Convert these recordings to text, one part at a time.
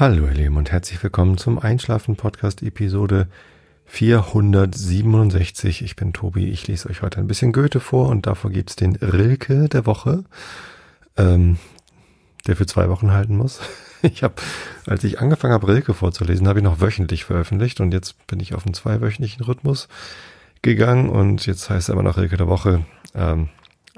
Hallo ihr Lieben und herzlich willkommen zum Einschlafen Podcast Episode 467. Ich bin Tobi, ich lese euch heute ein bisschen Goethe vor und davor gibt's den Rilke der Woche, ähm, der für zwei Wochen halten muss. Ich habe, als ich angefangen habe, Rilke vorzulesen, habe ich noch wöchentlich veröffentlicht und jetzt bin ich auf einen zweiwöchentlichen Rhythmus gegangen und jetzt heißt er immer noch Rilke der Woche. Ähm,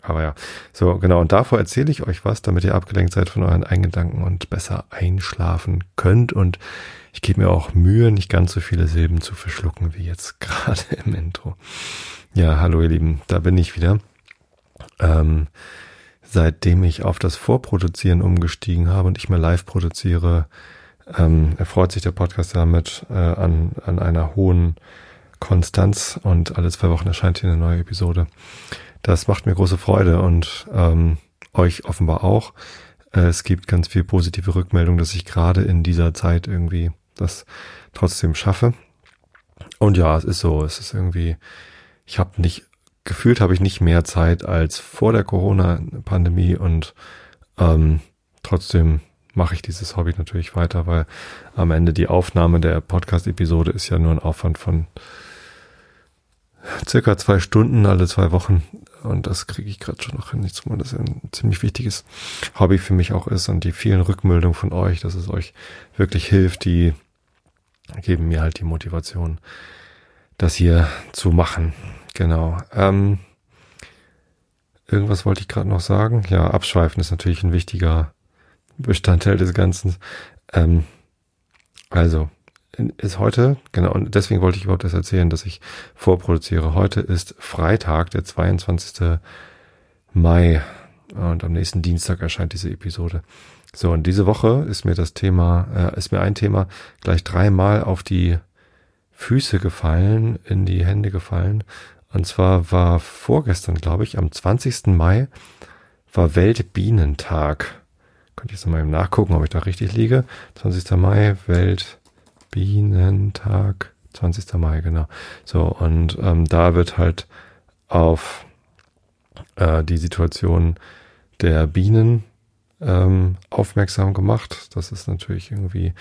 aber ja, so genau. Und davor erzähle ich euch was, damit ihr abgelenkt seid von euren Eingedanken und besser einschlafen könnt. Und ich gebe mir auch Mühe, nicht ganz so viele Silben zu verschlucken wie jetzt gerade im Intro. Ja, hallo ihr Lieben, da bin ich wieder. Ähm, seitdem ich auf das Vorproduzieren umgestiegen habe und ich mehr live produziere, ähm, erfreut sich der Podcast damit äh, an, an einer hohen Konstanz und alle zwei Wochen erscheint hier eine neue Episode. Das macht mir große Freude und ähm, euch offenbar auch. Äh, es gibt ganz viel positive Rückmeldung, dass ich gerade in dieser Zeit irgendwie das trotzdem schaffe. Und ja, es ist so, es ist irgendwie, ich habe nicht, gefühlt habe ich nicht mehr Zeit als vor der Corona-Pandemie und ähm, trotzdem mache ich dieses Hobby natürlich weiter, weil am Ende die Aufnahme der Podcast-Episode ist ja nur ein Aufwand von circa zwei Stunden alle zwei Wochen. Und das kriege ich gerade schon noch hin, zumal das ein ziemlich wichtiges Hobby für mich auch ist. Und die vielen Rückmeldungen von euch, dass es euch wirklich hilft, die geben mir halt die Motivation, das hier zu machen. Genau. Ähm, irgendwas wollte ich gerade noch sagen. Ja, abschweifen ist natürlich ein wichtiger Bestandteil des Ganzen. Ähm, also, ist heute, genau, und deswegen wollte ich überhaupt das erzählen, dass ich vorproduziere. Heute ist Freitag, der 22. Mai und am nächsten Dienstag erscheint diese Episode. So, und diese Woche ist mir das Thema, äh, ist mir ein Thema gleich dreimal auf die Füße gefallen, in die Hände gefallen. Und zwar war vorgestern, glaube ich, am 20. Mai war Weltbienentag. Könnte ich jetzt mal nachgucken, ob ich da richtig liege. 20. Mai, Welt Bienentag, 20. Mai, genau. So, und ähm, da wird halt auf äh, die Situation der Bienen ähm, aufmerksam gemacht. Das ist natürlich irgendwie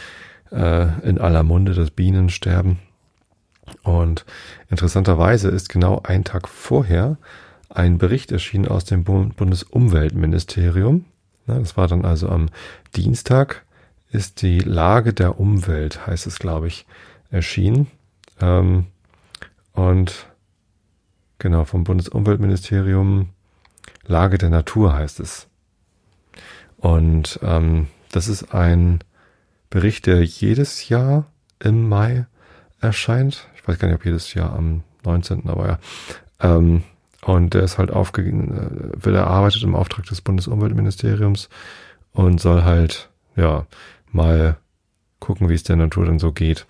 äh, in aller Munde das Bienensterben. Und interessanterweise ist genau ein Tag vorher ein Bericht erschienen aus dem Bundesumweltministerium. Das war dann also am Dienstag, ist die Lage der Umwelt, heißt es, glaube ich, erschienen. Ähm, und genau, vom Bundesumweltministerium Lage der Natur heißt es. Und ähm, das ist ein Bericht, der jedes Jahr im Mai erscheint. Ich weiß gar nicht, ob jedes Jahr am 19., aber ja. Ähm, und der ist halt aufgegeben, äh, wird erarbeitet im Auftrag des Bundesumweltministeriums und soll halt, ja, mal gucken, wie es der Natur dann so geht.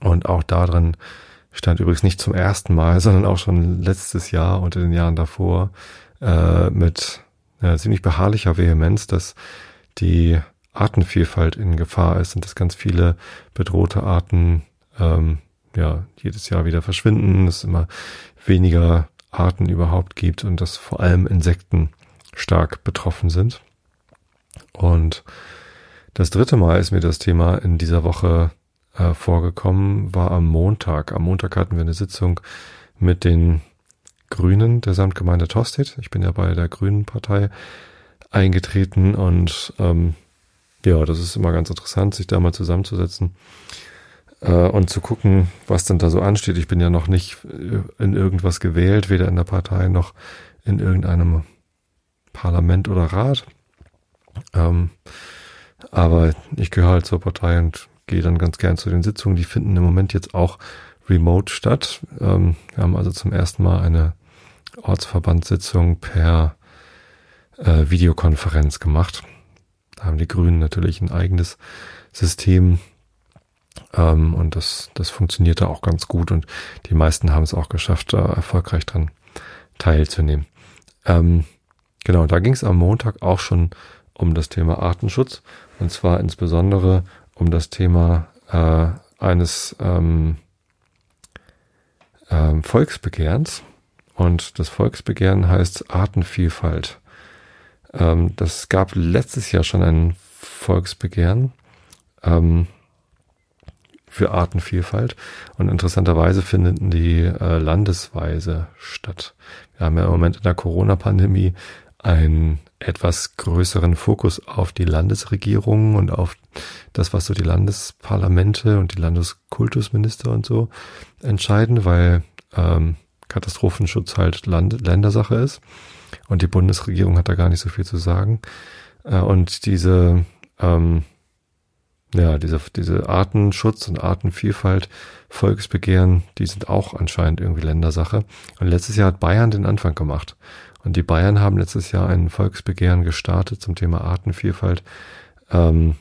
Und auch darin stand übrigens nicht zum ersten Mal, sondern auch schon letztes Jahr und in den Jahren davor äh, mit äh, ziemlich beharrlicher Vehemenz, dass die Artenvielfalt in Gefahr ist und dass ganz viele bedrohte Arten ähm, ja jedes Jahr wieder verschwinden, es immer weniger Arten überhaupt gibt und dass vor allem Insekten stark betroffen sind. Und das dritte Mal ist mir das Thema in dieser Woche äh, vorgekommen, war am Montag. Am Montag hatten wir eine Sitzung mit den Grünen der Samtgemeinde Tostedt. Ich bin ja bei der Grünen Partei eingetreten und ähm, ja, das ist immer ganz interessant, sich da mal zusammenzusetzen äh, und zu gucken, was denn da so ansteht. Ich bin ja noch nicht in irgendwas gewählt, weder in der Partei noch in irgendeinem Parlament oder Rat. Ähm, aber ich gehöre halt zur Partei und gehe dann ganz gern zu den Sitzungen. Die finden im Moment jetzt auch remote statt. Ähm, wir haben also zum ersten Mal eine Ortsverbandssitzung per äh, Videokonferenz gemacht. Da haben die Grünen natürlich ein eigenes System ähm, und das, das funktionierte auch ganz gut und die meisten haben es auch geschafft, da erfolgreich dran teilzunehmen. Ähm, genau, da ging es am Montag auch schon um das Thema Artenschutz und zwar insbesondere um das Thema äh, eines ähm, ähm, Volksbegehrens. Und das Volksbegehren heißt Artenvielfalt. Ähm, das gab letztes Jahr schon ein Volksbegehren. ähm, für Artenvielfalt. Und interessanterweise finden die äh, landesweise statt. Wir haben ja im Moment in der Corona-Pandemie einen etwas größeren Fokus auf die Landesregierungen und auf das, was so die Landesparlamente und die Landeskultusminister und so entscheiden, weil ähm, Katastrophenschutz halt Land Ländersache ist und die Bundesregierung hat da gar nicht so viel zu sagen. Äh, und diese ähm, ja, diese, diese Artenschutz und Artenvielfalt, Volksbegehren, die sind auch anscheinend irgendwie Ländersache. Und letztes Jahr hat Bayern den Anfang gemacht. Und die Bayern haben letztes Jahr ein Volksbegehren gestartet zum Thema Artenvielfalt, ähm,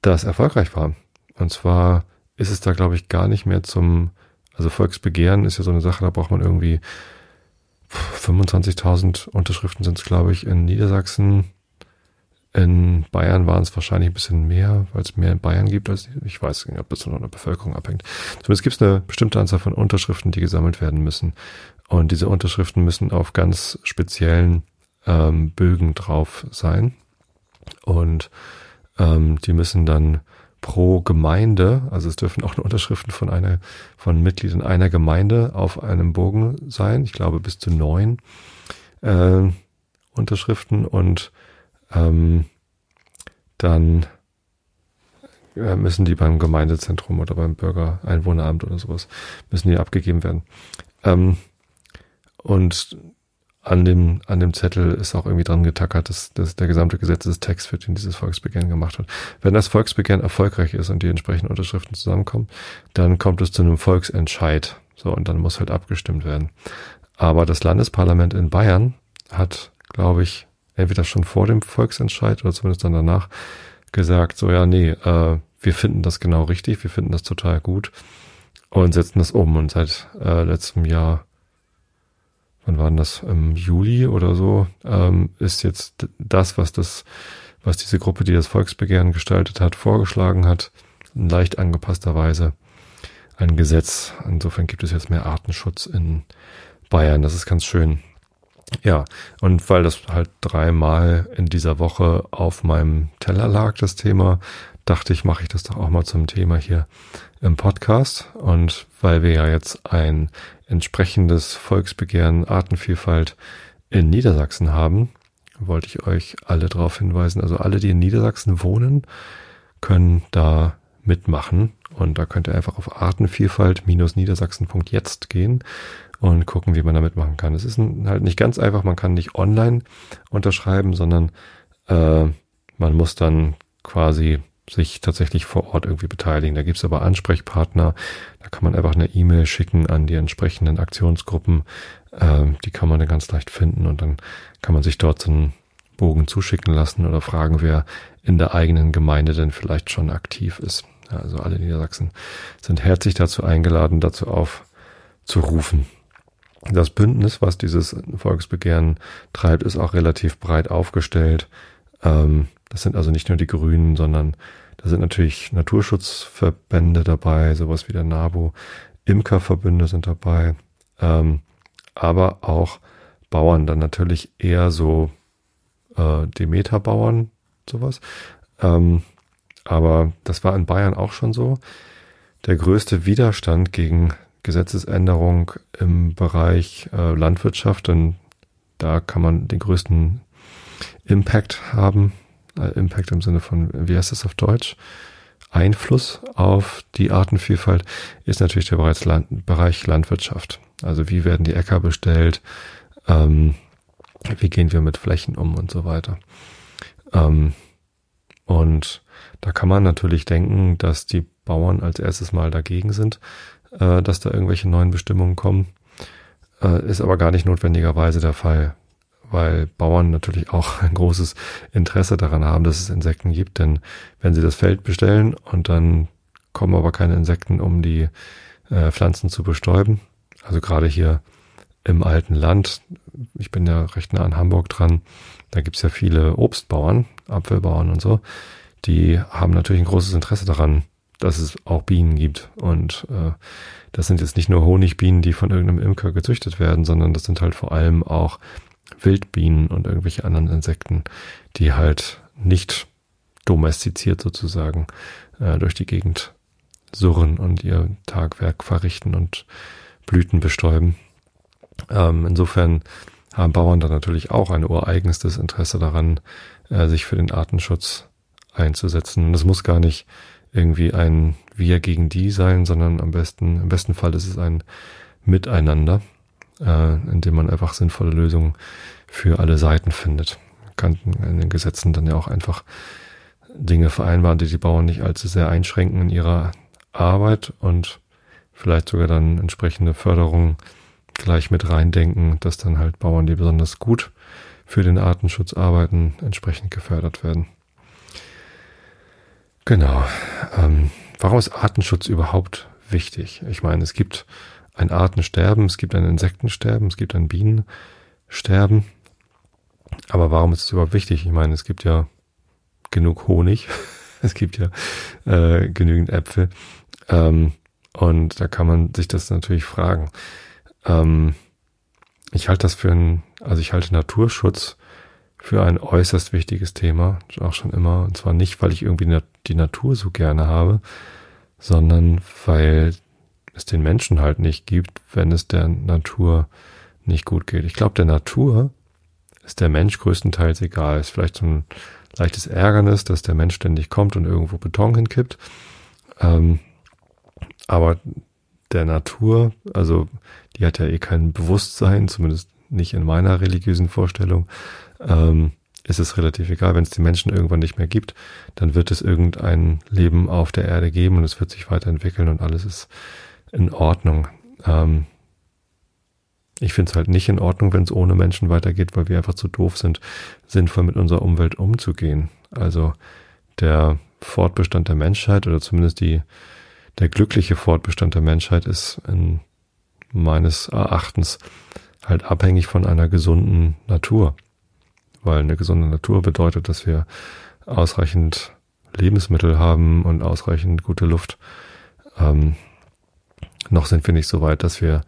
das erfolgreich war. Und zwar ist es da, glaube ich, gar nicht mehr zum, also Volksbegehren ist ja so eine Sache, da braucht man irgendwie 25.000 Unterschriften sind es, glaube ich, in Niedersachsen, in Bayern waren es wahrscheinlich ein bisschen mehr, weil es mehr in Bayern gibt als ich weiß nicht, ob das von der Bevölkerung abhängt. Zumindest gibt es eine bestimmte Anzahl von Unterschriften, die gesammelt werden müssen. Und diese Unterschriften müssen auf ganz speziellen ähm, Bögen drauf sein. Und ähm, die müssen dann pro Gemeinde, also es dürfen auch Unterschriften von einer, von Mitgliedern einer Gemeinde auf einem Bogen sein. Ich glaube bis zu neun äh, Unterschriften und ähm, dann äh, müssen die beim Gemeindezentrum oder beim Bürgereinwohneramt oder sowas, müssen die abgegeben werden. Ähm, und an dem, an dem Zettel ist auch irgendwie dran getackert, dass, dass der gesamte Gesetzestext, für den dieses Volksbegehren gemacht hat. Wenn das Volksbegehren erfolgreich ist und die entsprechenden Unterschriften zusammenkommen, dann kommt es zu einem Volksentscheid. So, und dann muss halt abgestimmt werden. Aber das Landesparlament in Bayern hat, glaube ich, entweder schon vor dem Volksentscheid oder zumindest dann danach gesagt, so ja, nee, äh, wir finden das genau richtig, wir finden das total gut und setzen das um. Und seit äh, letztem Jahr, wann war denn das, im Juli oder so, ähm, ist jetzt das, was das, was diese Gruppe, die das Volksbegehren gestaltet hat, vorgeschlagen hat, in leicht angepasster Weise ein Gesetz. Insofern gibt es jetzt mehr Artenschutz in Bayern. Das ist ganz schön. Ja, und weil das halt dreimal in dieser Woche auf meinem Teller lag, das Thema, dachte ich, mache ich das doch auch mal zum Thema hier im Podcast. Und weil wir ja jetzt ein entsprechendes Volksbegehren Artenvielfalt in Niedersachsen haben, wollte ich euch alle darauf hinweisen. Also alle, die in Niedersachsen wohnen, können da mitmachen. Und da könnt ihr einfach auf artenvielfalt-niedersachsen.jetzt gehen und gucken, wie man damit machen kann. Es ist halt nicht ganz einfach, man kann nicht online unterschreiben, sondern äh, man muss dann quasi sich tatsächlich vor Ort irgendwie beteiligen. Da gibt's aber Ansprechpartner, da kann man einfach eine E-Mail schicken an die entsprechenden Aktionsgruppen, äh, die kann man dann ganz leicht finden und dann kann man sich dort so einen Bogen zuschicken lassen oder fragen, wer in der eigenen Gemeinde denn vielleicht schon aktiv ist. Also alle Niedersachsen sind herzlich dazu eingeladen, dazu aufzurufen. Das Bündnis, was dieses Volksbegehren treibt, ist auch relativ breit aufgestellt. Ähm, das sind also nicht nur die Grünen, sondern da sind natürlich Naturschutzverbände dabei, sowas wie der NABU, Imkerverbünde sind dabei, ähm, aber auch Bauern, dann natürlich eher so äh, Demeter-Bauern, sowas. Ähm, aber das war in Bayern auch schon so. Der größte Widerstand gegen Gesetzesänderung im Bereich äh, Landwirtschaft, denn da kann man den größten Impact haben. Äh, Impact im Sinne von, wie heißt das auf Deutsch? Einfluss auf die Artenvielfalt ist natürlich der Bereich, Land, Bereich Landwirtschaft. Also wie werden die Äcker bestellt? Ähm, wie gehen wir mit Flächen um und so weiter. Ähm, und da kann man natürlich denken, dass die Bauern als erstes mal dagegen sind, äh, dass da irgendwelche neuen Bestimmungen kommen. Äh, ist aber gar nicht notwendigerweise der Fall, weil Bauern natürlich auch ein großes Interesse daran haben, dass es Insekten gibt, denn wenn sie das Feld bestellen und dann kommen aber keine Insekten, um die äh, Pflanzen zu bestäuben, also gerade hier im alten Land, ich bin ja recht nah an Hamburg dran, da gibt's ja viele Obstbauern, Apfelbauern und so, die haben natürlich ein großes Interesse daran, dass es auch Bienen gibt. Und äh, das sind jetzt nicht nur Honigbienen, die von irgendeinem Imker gezüchtet werden, sondern das sind halt vor allem auch Wildbienen und irgendwelche anderen Insekten, die halt nicht domestiziert sozusagen äh, durch die Gegend surren und ihr Tagwerk verrichten und Blüten bestäuben. Ähm, insofern haben Bauern da natürlich auch ein ureigenstes Interesse daran, äh, sich für den Artenschutz einzusetzen. Und das muss gar nicht irgendwie ein Wir gegen die sein, sondern am besten, im besten Fall ist es ein Miteinander, äh, in dem man einfach sinnvolle Lösungen für alle Seiten findet. Man kann in den Gesetzen dann ja auch einfach Dinge vereinbaren, die die Bauern nicht allzu sehr einschränken in ihrer Arbeit und vielleicht sogar dann entsprechende Förderungen gleich mit reindenken, dass dann halt Bauern, die besonders gut für den Artenschutz arbeiten, entsprechend gefördert werden. Genau. Ähm, warum ist Artenschutz überhaupt wichtig? Ich meine, es gibt ein Artensterben, es gibt ein Insektensterben, es gibt ein Bienensterben. Aber warum ist es überhaupt wichtig? Ich meine, es gibt ja genug Honig, es gibt ja äh, genügend Äpfel. Ähm, und da kann man sich das natürlich fragen. Ähm, ich halte das für ein, also ich halte Naturschutz für ein äußerst wichtiges Thema, auch schon immer. Und zwar nicht, weil ich irgendwie die Natur so gerne habe, sondern weil es den Menschen halt nicht gibt, wenn es der Natur nicht gut geht. Ich glaube, der Natur ist der Mensch größtenteils egal. Ist vielleicht so ein leichtes Ärgernis, dass der Mensch ständig kommt und irgendwo Beton hinkippt. Ähm, aber der Natur, also die hat ja eh kein Bewusstsein, zumindest nicht in meiner religiösen Vorstellung, ähm, ist es relativ egal. Wenn es die Menschen irgendwann nicht mehr gibt, dann wird es irgendein Leben auf der Erde geben und es wird sich weiterentwickeln und alles ist in Ordnung. Ähm, ich finde es halt nicht in Ordnung, wenn es ohne Menschen weitergeht, weil wir einfach zu doof sind, sinnvoll mit unserer Umwelt umzugehen. Also der Fortbestand der Menschheit oder zumindest die, der glückliche Fortbestand der Menschheit ist in meines Erachtens halt abhängig von einer gesunden Natur. Weil eine gesunde Natur bedeutet, dass wir ausreichend Lebensmittel haben und ausreichend gute Luft. Ähm, noch sind wir nicht so weit, dass wir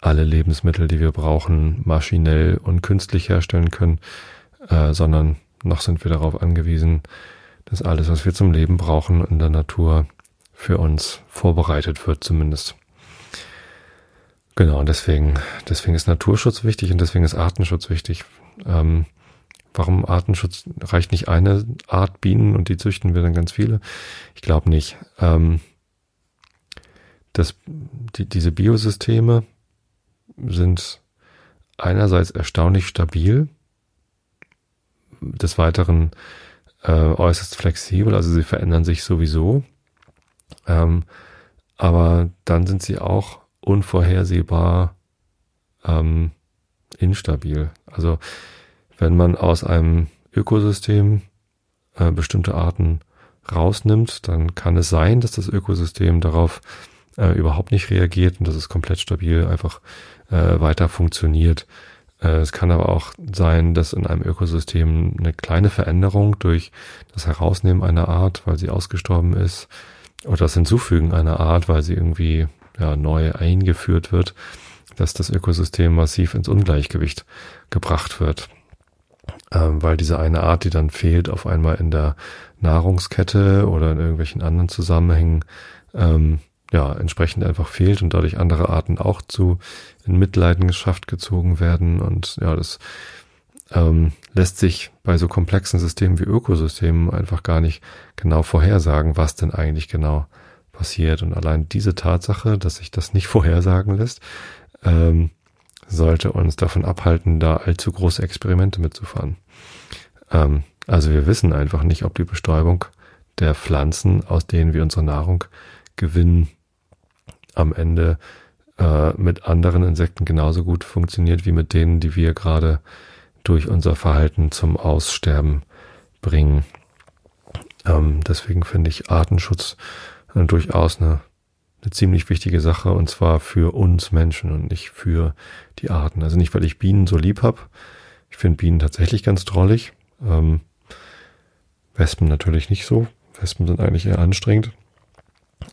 alle Lebensmittel, die wir brauchen, maschinell und künstlich herstellen können, äh, sondern noch sind wir darauf angewiesen, dass alles, was wir zum Leben brauchen, in der Natur für uns vorbereitet wird zumindest. Genau, und deswegen, deswegen ist Naturschutz wichtig und deswegen ist Artenschutz wichtig. Ähm, warum Artenschutz? Reicht nicht eine Art Bienen und die züchten wir dann ganz viele? Ich glaube nicht. Ähm, das, die, diese Biosysteme sind einerseits erstaunlich stabil, des Weiteren äh, äußerst flexibel, also sie verändern sich sowieso. Ähm, aber dann sind sie auch unvorhersehbar ähm, instabil. Also wenn man aus einem Ökosystem äh, bestimmte Arten rausnimmt, dann kann es sein, dass das Ökosystem darauf äh, überhaupt nicht reagiert und dass es komplett stabil einfach äh, weiter funktioniert. Äh, es kann aber auch sein, dass in einem Ökosystem eine kleine Veränderung durch das Herausnehmen einer Art, weil sie ausgestorben ist, oder das Hinzufügen einer Art, weil sie irgendwie ja, neu eingeführt wird, dass das Ökosystem massiv ins Ungleichgewicht gebracht wird. Ähm, weil diese eine Art, die dann fehlt, auf einmal in der Nahrungskette oder in irgendwelchen anderen Zusammenhängen, ähm, ja, entsprechend einfach fehlt und dadurch andere Arten auch zu in Mitleidenschaft gezogen werden. Und ja, das ähm, lässt sich bei so komplexen Systemen wie Ökosystemen einfach gar nicht genau vorhersagen, was denn eigentlich genau passiert. Und allein diese Tatsache, dass sich das nicht vorhersagen lässt, ähm, sollte uns davon abhalten, da allzu große Experimente mitzufahren. Ähm, also wir wissen einfach nicht, ob die Bestäubung der Pflanzen, aus denen wir unsere Nahrung gewinnen, am Ende äh, mit anderen Insekten genauso gut funktioniert wie mit denen, die wir gerade durch unser Verhalten zum Aussterben bringen. Ähm, deswegen finde ich Artenschutz äh, durchaus eine, eine ziemlich wichtige Sache und zwar für uns Menschen und nicht für die Arten. Also nicht, weil ich Bienen so lieb habe. Ich finde Bienen tatsächlich ganz drollig. Ähm, Wespen natürlich nicht so. Wespen sind eigentlich eher anstrengend.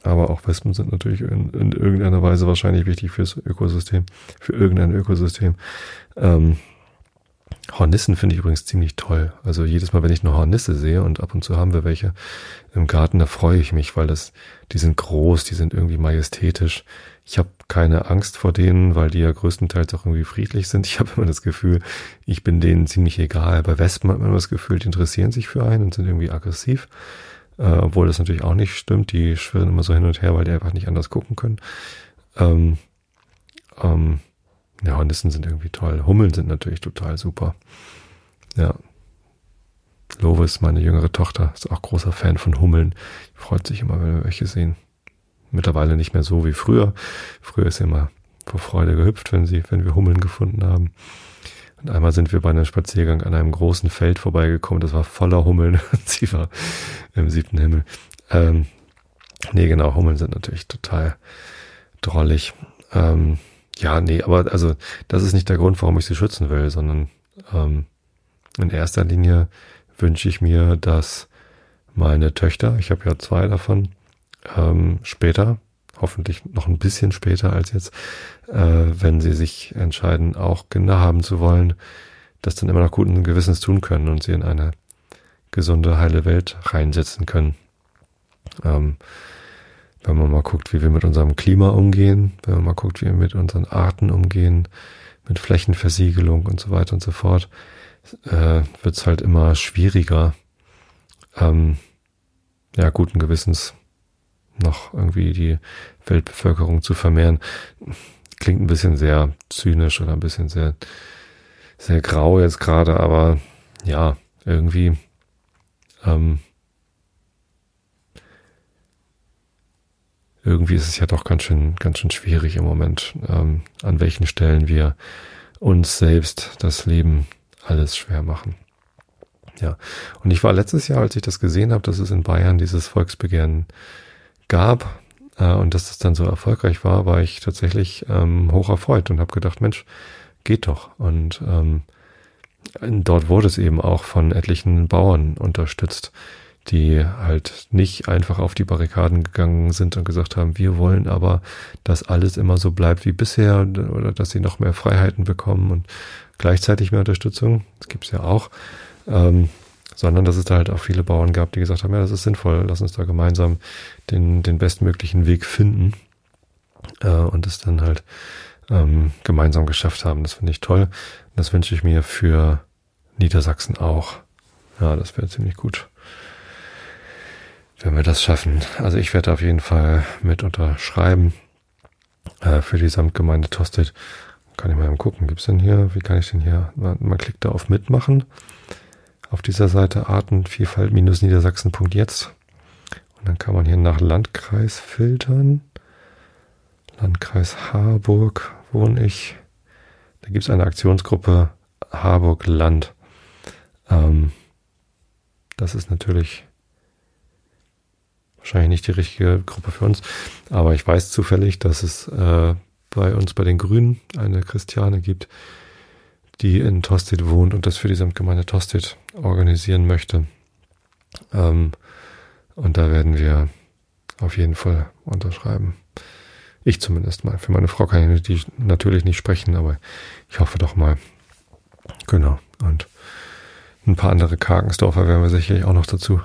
Aber auch Wespen sind natürlich in, in irgendeiner Weise wahrscheinlich wichtig fürs Ökosystem, für irgendein Ökosystem. Ähm, Hornissen finde ich übrigens ziemlich toll. Also jedes Mal, wenn ich eine Hornisse sehe und ab und zu haben wir welche im Garten, da freue ich mich, weil das, die sind groß, die sind irgendwie majestätisch. Ich habe keine Angst vor denen, weil die ja größtenteils auch irgendwie friedlich sind. Ich habe immer das Gefühl, ich bin denen ziemlich egal. Bei Wespen hat man immer das Gefühl, die interessieren sich für einen und sind irgendwie aggressiv. Äh, obwohl das natürlich auch nicht stimmt. Die schwirren immer so hin und her, weil die einfach nicht anders gucken können. Ähm, ähm, ja, Hornissen sind irgendwie toll. Hummeln sind natürlich total super. Ja. Lovis, meine jüngere Tochter, ist auch großer Fan von Hummeln. Freut sich immer, wenn wir welche sehen. Mittlerweile nicht mehr so wie früher. Früher ist sie immer vor Freude gehüpft, wenn sie, wenn wir Hummeln gefunden haben. Und einmal sind wir bei einem Spaziergang an einem großen Feld vorbeigekommen, das war voller Hummeln. sie war im siebten Himmel. Ähm, nee, genau, Hummeln sind natürlich total drollig. Ähm, ja, nee, aber also das ist nicht der Grund, warum ich sie schützen will, sondern ähm, in erster Linie wünsche ich mir, dass meine Töchter, ich habe ja zwei davon, ähm, später, hoffentlich noch ein bisschen später als jetzt, äh, wenn sie sich entscheiden, auch Kinder haben zu wollen, das dann immer noch guten Gewissens tun können und sie in eine gesunde, heile Welt reinsetzen können. Ähm, wenn man mal guckt, wie wir mit unserem Klima umgehen, wenn man mal guckt, wie wir mit unseren Arten umgehen, mit Flächenversiegelung und so weiter und so fort, äh, wird es halt immer schwieriger, ähm, ja, guten Gewissens noch irgendwie die Weltbevölkerung zu vermehren. Klingt ein bisschen sehr zynisch oder ein bisschen sehr, sehr grau jetzt gerade, aber ja, irgendwie ähm, irgendwie ist es ja doch ganz schön, ganz schön schwierig im Moment, ähm, an welchen Stellen wir uns selbst das Leben alles schwer machen. Ja, und ich war letztes Jahr, als ich das gesehen habe, dass es in Bayern dieses Volksbegehren gab äh, und dass es dann so erfolgreich war, war ich tatsächlich ähm, hoch erfreut und habe gedacht, Mensch, geht doch. Und ähm, dort wurde es eben auch von etlichen Bauern unterstützt, die halt nicht einfach auf die Barrikaden gegangen sind und gesagt haben, wir wollen aber, dass alles immer so bleibt wie bisher oder dass sie noch mehr Freiheiten bekommen und gleichzeitig mehr Unterstützung. Das gibt's ja auch. Ähm, sondern dass es da halt auch viele Bauern gab, die gesagt haben, ja, das ist sinnvoll, lass uns da gemeinsam den, den bestmöglichen Weg finden äh, und es dann halt ähm, gemeinsam geschafft haben. Das finde ich toll. Das wünsche ich mir für Niedersachsen auch. Ja, das wäre ziemlich gut wenn wir das schaffen. Also ich werde auf jeden Fall mit unterschreiben äh, für die Samtgemeinde Tosted. Kann ich mal gucken, gibt's denn hier, wie kann ich denn hier, man, man klickt da auf Mitmachen auf dieser Seite Artenvielfalt-niedersachsen.jetzt und dann kann man hier nach Landkreis filtern. Landkreis Harburg wohne ich. Da gibt's eine Aktionsgruppe Harburg Land. Ähm, das ist natürlich wahrscheinlich nicht die richtige Gruppe für uns. Aber ich weiß zufällig, dass es äh, bei uns bei den Grünen eine Christiane gibt, die in Tosted wohnt und das für die Samtgemeinde Tosted organisieren möchte. Ähm, und da werden wir auf jeden Fall unterschreiben. Ich zumindest mal. Für meine Frau kann ich natürlich nicht sprechen, aber ich hoffe doch mal. Genau. Und ein paar andere Karkensdorfer werden wir sicherlich auch noch dazu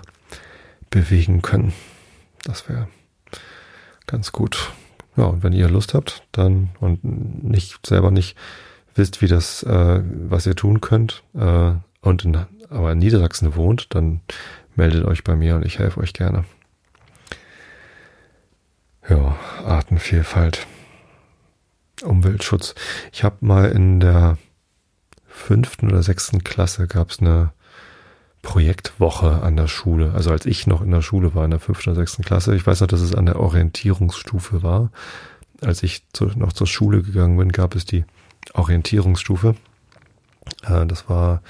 bewegen können. Das wäre ganz gut. Ja, und wenn ihr Lust habt, dann und nicht selber nicht wisst, wie das, äh, was ihr tun könnt, äh, und in, aber in Niedersachsen wohnt, dann meldet euch bei mir und ich helfe euch gerne. Ja, Artenvielfalt, Umweltschutz. Ich habe mal in der fünften oder sechsten Klasse gab es eine Projektwoche an der Schule. Also als ich noch in der Schule war, in der fünften oder sechsten Klasse. Ich weiß noch, dass es an der Orientierungsstufe war. Als ich zu, noch zur Schule gegangen bin, gab es die Orientierungsstufe. Äh, das war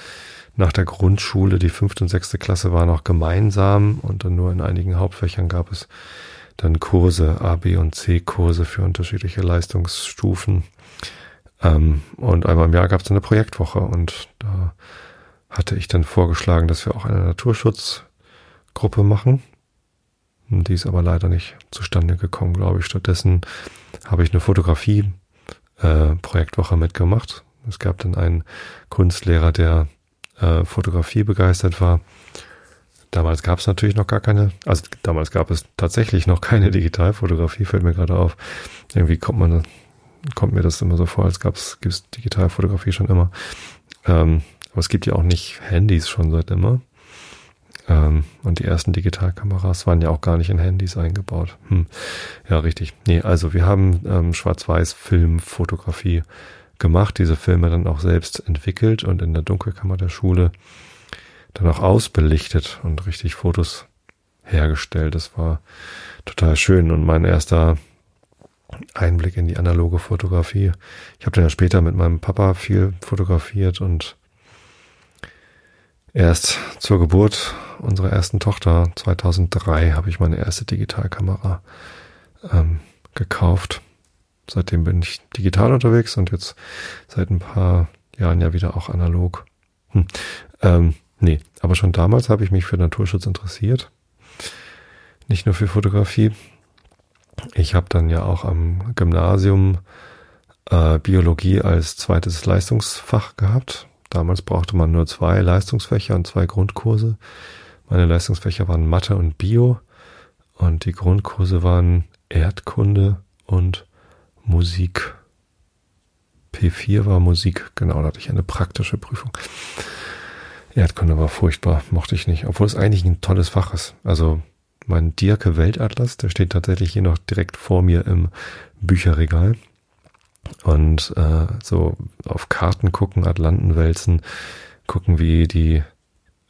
nach der Grundschule. Die fünfte und sechste Klasse war noch gemeinsam und dann nur in einigen Hauptfächern gab es dann Kurse, A, B und C Kurse für unterschiedliche Leistungsstufen. Ähm, und einmal im Jahr gab es eine Projektwoche und da hatte ich dann vorgeschlagen, dass wir auch eine Naturschutzgruppe machen. Die ist aber leider nicht zustande gekommen, glaube ich. Stattdessen habe ich eine Fotografie-Projektwoche äh, mitgemacht. Es gab dann einen Kunstlehrer, der äh, Fotografie begeistert war. Damals gab es natürlich noch gar keine, also damals gab es tatsächlich noch keine Digitalfotografie, fällt mir gerade auf. Irgendwie kommt man, kommt mir das immer so vor, als gab es Digitalfotografie schon immer. Ähm, aber es gibt ja auch nicht Handys schon seit immer. Ähm, und die ersten Digitalkameras waren ja auch gar nicht in Handys eingebaut. Hm. Ja, richtig. Nee, also wir haben ähm, Schwarz-Weiß-Filmfotografie gemacht, diese Filme dann auch selbst entwickelt und in der Dunkelkammer der Schule dann auch ausbelichtet und richtig Fotos hergestellt. Das war total schön und mein erster Einblick in die analoge Fotografie. Ich habe dann ja später mit meinem Papa viel fotografiert und erst zur Geburt unserer ersten Tochter 2003 habe ich meine erste Digitalkamera ähm, gekauft. Seitdem bin ich digital unterwegs und jetzt seit ein paar Jahren ja wieder auch analog. Hm. Ähm, nee, aber schon damals habe ich mich für Naturschutz interessiert. Nicht nur für Fotografie. Ich habe dann ja auch am Gymnasium äh, Biologie als zweites Leistungsfach gehabt. Damals brauchte man nur zwei Leistungsfächer und zwei Grundkurse. Meine Leistungsfächer waren Mathe und Bio und die Grundkurse waren Erdkunde und Musik. P4 war Musik, genau, da hatte ich eine praktische Prüfung. Erdkunde war furchtbar, mochte ich nicht, obwohl es eigentlich ein tolles Fach ist. Also mein Dirke Weltatlas, der steht tatsächlich hier noch direkt vor mir im Bücherregal. Und äh, so auf Karten gucken, Atlanten wälzen, gucken, wie die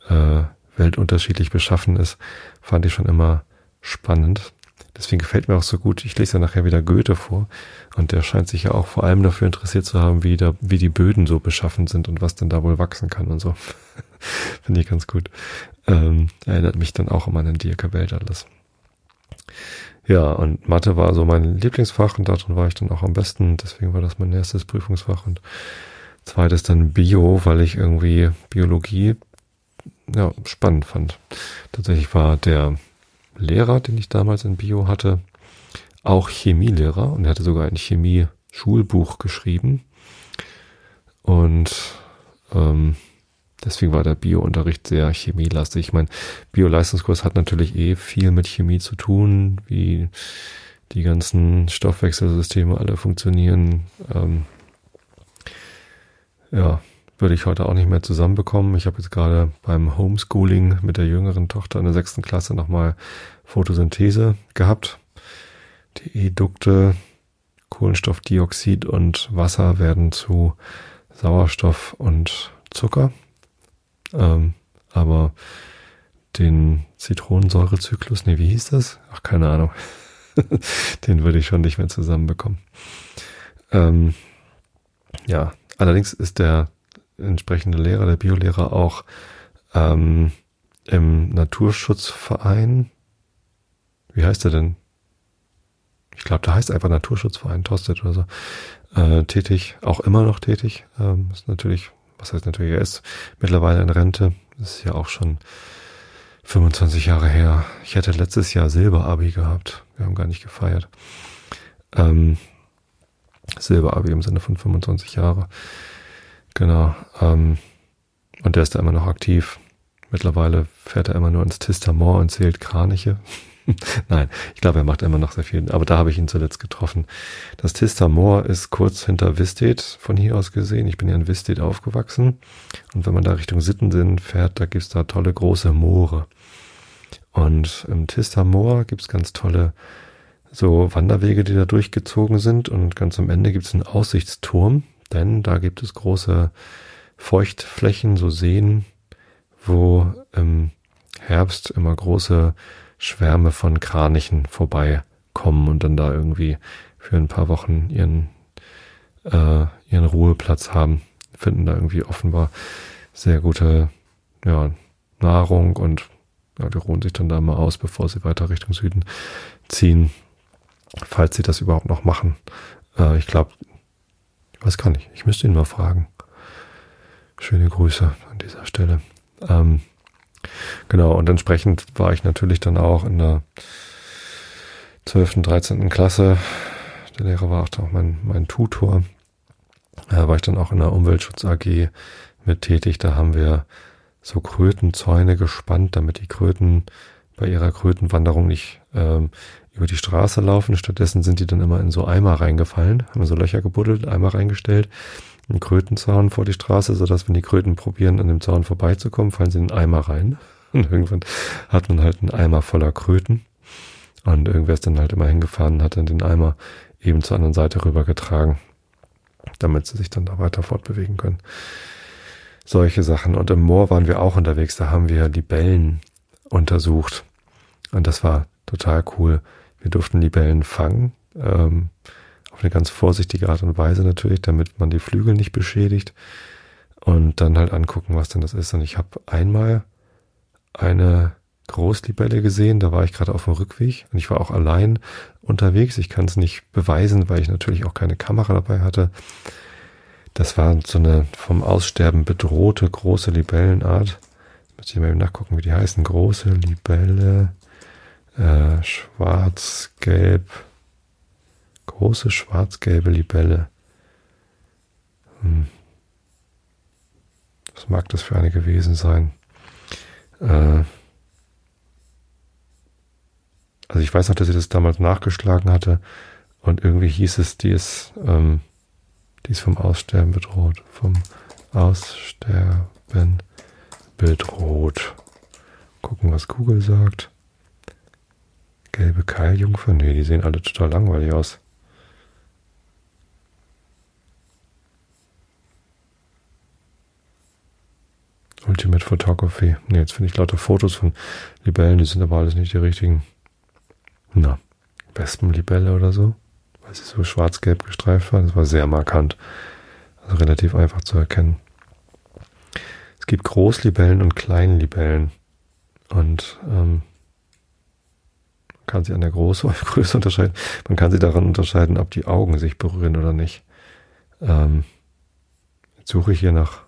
äh, Welt unterschiedlich beschaffen ist, fand ich schon immer spannend. Deswegen gefällt mir auch so gut. Ich lese ja nachher wieder Goethe vor und der scheint sich ja auch vor allem dafür interessiert zu haben, wie, da, wie die Böden so beschaffen sind und was denn da wohl wachsen kann und so. Finde ich ganz gut. Ähm, erinnert mich dann auch an meinen Dirke Welt alles. Ja, und Mathe war so mein Lieblingsfach und darin war ich dann auch am besten. Deswegen war das mein erstes Prüfungsfach und zweites dann Bio, weil ich irgendwie Biologie ja, spannend fand. Tatsächlich war der Lehrer, den ich damals in Bio hatte, auch Chemielehrer und er hatte sogar ein Chemie-Schulbuch geschrieben. Und ähm, deswegen war der Bio-Unterricht sehr chemielastig. Ich meine, Bio-Leistungskurs hat natürlich eh viel mit Chemie zu tun, wie die ganzen Stoffwechselsysteme alle funktionieren. Ähm, ja, würde ich heute auch nicht mehr zusammenbekommen. Ich habe jetzt gerade beim Homeschooling mit der jüngeren Tochter in der sechsten Klasse nochmal Photosynthese gehabt. Die Edukte, Kohlenstoffdioxid und Wasser werden zu Sauerstoff und Zucker. Ähm, aber den Zitronensäurezyklus, nee, wie hieß das? Ach, keine Ahnung. den würde ich schon nicht mehr zusammenbekommen. Ähm, ja, allerdings ist der entsprechende Lehrer, der Biolehrer auch ähm, im Naturschutzverein, wie heißt er denn? Ich glaube, der heißt einfach Naturschutzverein Tostet oder so, äh, tätig, auch immer noch tätig. Ähm, ist natürlich, was heißt natürlich, er ist mittlerweile in Rente, ist ja auch schon 25 Jahre her. Ich hätte letztes Jahr Silberabi gehabt. Wir haben gar nicht gefeiert. Ähm, Silberabi im Sinne von 25 Jahre. Genau. Ähm, und der ist da immer noch aktiv. Mittlerweile fährt er immer nur ins Tistamor und zählt Kraniche. Nein, ich glaube, er macht immer noch sehr viel. Aber da habe ich ihn zuletzt getroffen. Das Tistamor ist kurz hinter Vistet von hier aus gesehen. Ich bin ja in Vistet aufgewachsen. Und wenn man da Richtung Sittensinn fährt, da gibt's da tolle große Moore. Und im Tistamor gibt's ganz tolle so Wanderwege, die da durchgezogen sind. Und ganz am Ende gibt's einen Aussichtsturm denn da gibt es große Feuchtflächen, so Seen, wo im Herbst immer große Schwärme von Kranichen vorbeikommen und dann da irgendwie für ein paar Wochen ihren, äh, ihren Ruheplatz haben, finden da irgendwie offenbar sehr gute ja, Nahrung und ja, die ruhen sich dann da mal aus, bevor sie weiter Richtung Süden ziehen, falls sie das überhaupt noch machen. Äh, ich glaube, Weiß gar nicht. Ich müsste ihn mal fragen. Schöne Grüße an dieser Stelle. Ähm, genau, und entsprechend war ich natürlich dann auch in der 12., 13. Klasse. Der Lehrer war auch mein, mein Tutor. äh, war ich dann auch in der Umweltschutz AG mit tätig. Da haben wir so Krötenzäune gespannt, damit die Kröten bei ihrer Krötenwanderung nicht ähm, über die Straße laufen. Stattdessen sind die dann immer in so Eimer reingefallen, haben so Löcher gebuddelt, Eimer reingestellt, einen Krötenzaun vor die Straße, sodass wenn die Kröten probieren, an dem Zaun vorbeizukommen, fallen sie in den Eimer rein. Und irgendwann hat man halt einen Eimer voller Kröten. Und irgendwer ist dann halt immer hingefahren und hat dann den Eimer eben zur anderen Seite rübergetragen, damit sie sich dann da weiter fortbewegen können. Solche Sachen. Und im Moor waren wir auch unterwegs, da haben wir Libellen untersucht. Und das war total cool. Wir durften Libellen fangen, ähm, auf eine ganz vorsichtige Art und Weise natürlich, damit man die Flügel nicht beschädigt. Und dann halt angucken, was denn das ist. Und ich habe einmal eine Großlibelle gesehen, da war ich gerade auf dem Rückweg und ich war auch allein unterwegs. Ich kann es nicht beweisen, weil ich natürlich auch keine Kamera dabei hatte. Das war so eine vom Aussterben bedrohte große Libellenart. Muss ich mal nachgucken, wie die heißen. Große Libelle, äh, schwarz-gelb, große schwarz-gelbe Libelle. Hm. Was mag das für eine gewesen sein? Äh, also ich weiß noch, dass sie das damals nachgeschlagen hatte und irgendwie hieß es, die ist, ähm, die ist vom Aussterben bedroht. Vom Aussterben bedroht. Gucken, was Google sagt. Gelbe Keiljungfer? Nee, die sehen alle total langweilig aus. Ultimate Photography. Nee, jetzt finde ich lauter Fotos von Libellen, die sind aber alles nicht die richtigen. Na, Wespenlibelle oder so. Weil sie so schwarz-gelb gestreift war. Das war sehr markant. Also relativ einfach zu erkennen. Es gibt Großlibellen und Kleinlibellen. Und ähm, kann sie an der Größe, Größe unterscheiden. Man kann sie daran unterscheiden, ob die Augen sich berühren oder nicht. Ähm, jetzt suche ich hier nach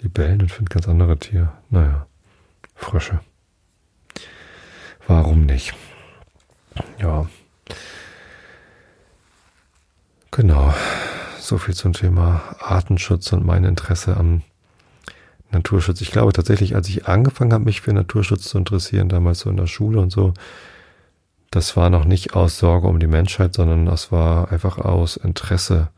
Libellen und finde ganz andere Tiere. Naja, Frösche. Warum nicht? Ja. Genau. So viel zum Thema Artenschutz und mein Interesse am Naturschutz. Ich glaube tatsächlich, als ich angefangen habe, mich für Naturschutz zu interessieren, damals so in der Schule und so, das war noch nicht aus Sorge um die Menschheit, sondern das war einfach aus Interesse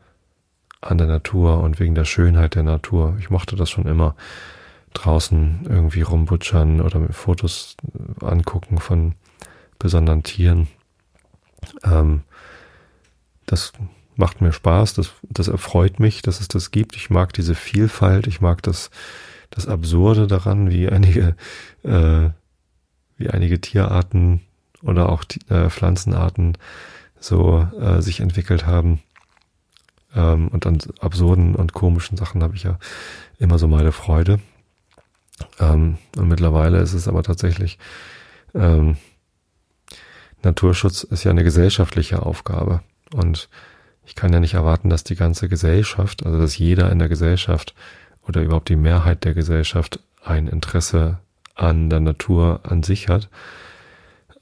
an der Natur und wegen der Schönheit der Natur. Ich mochte das schon immer. Draußen irgendwie rumbutschern oder mit Fotos angucken von besonderen Tieren. Ähm, das macht mir Spaß, das, das erfreut mich, dass es das gibt. Ich mag diese Vielfalt, ich mag das, das Absurde daran, wie einige, äh, wie einige Tierarten oder auch äh, Pflanzenarten so äh, sich entwickelt haben. Ähm, und an absurden und komischen Sachen habe ich ja immer so meine Freude. Ähm, und mittlerweile ist es aber tatsächlich, ähm, Naturschutz ist ja eine gesellschaftliche Aufgabe. Und ich kann ja nicht erwarten, dass die ganze Gesellschaft, also dass jeder in der Gesellschaft oder überhaupt die Mehrheit der Gesellschaft ein Interesse an der Natur an sich hat,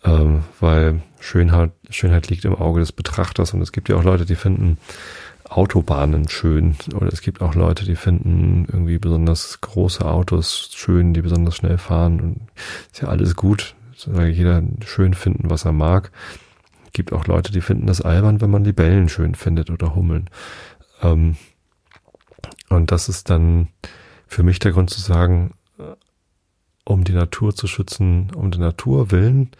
ähm, weil Schönheit, Schönheit liegt im Auge des Betrachters und es gibt ja auch Leute, die finden Autobahnen schön. Oder es gibt auch Leute, die finden irgendwie besonders große Autos schön, die besonders schnell fahren. Und ist ja alles gut. Soll jeder schön finden, was er mag. Es gibt auch Leute, die finden das albern, wenn man Libellen schön findet oder Hummeln. Ähm, und das ist dann für mich der Grund zu sagen, äh, um die Natur zu schützen, um der Natur willen,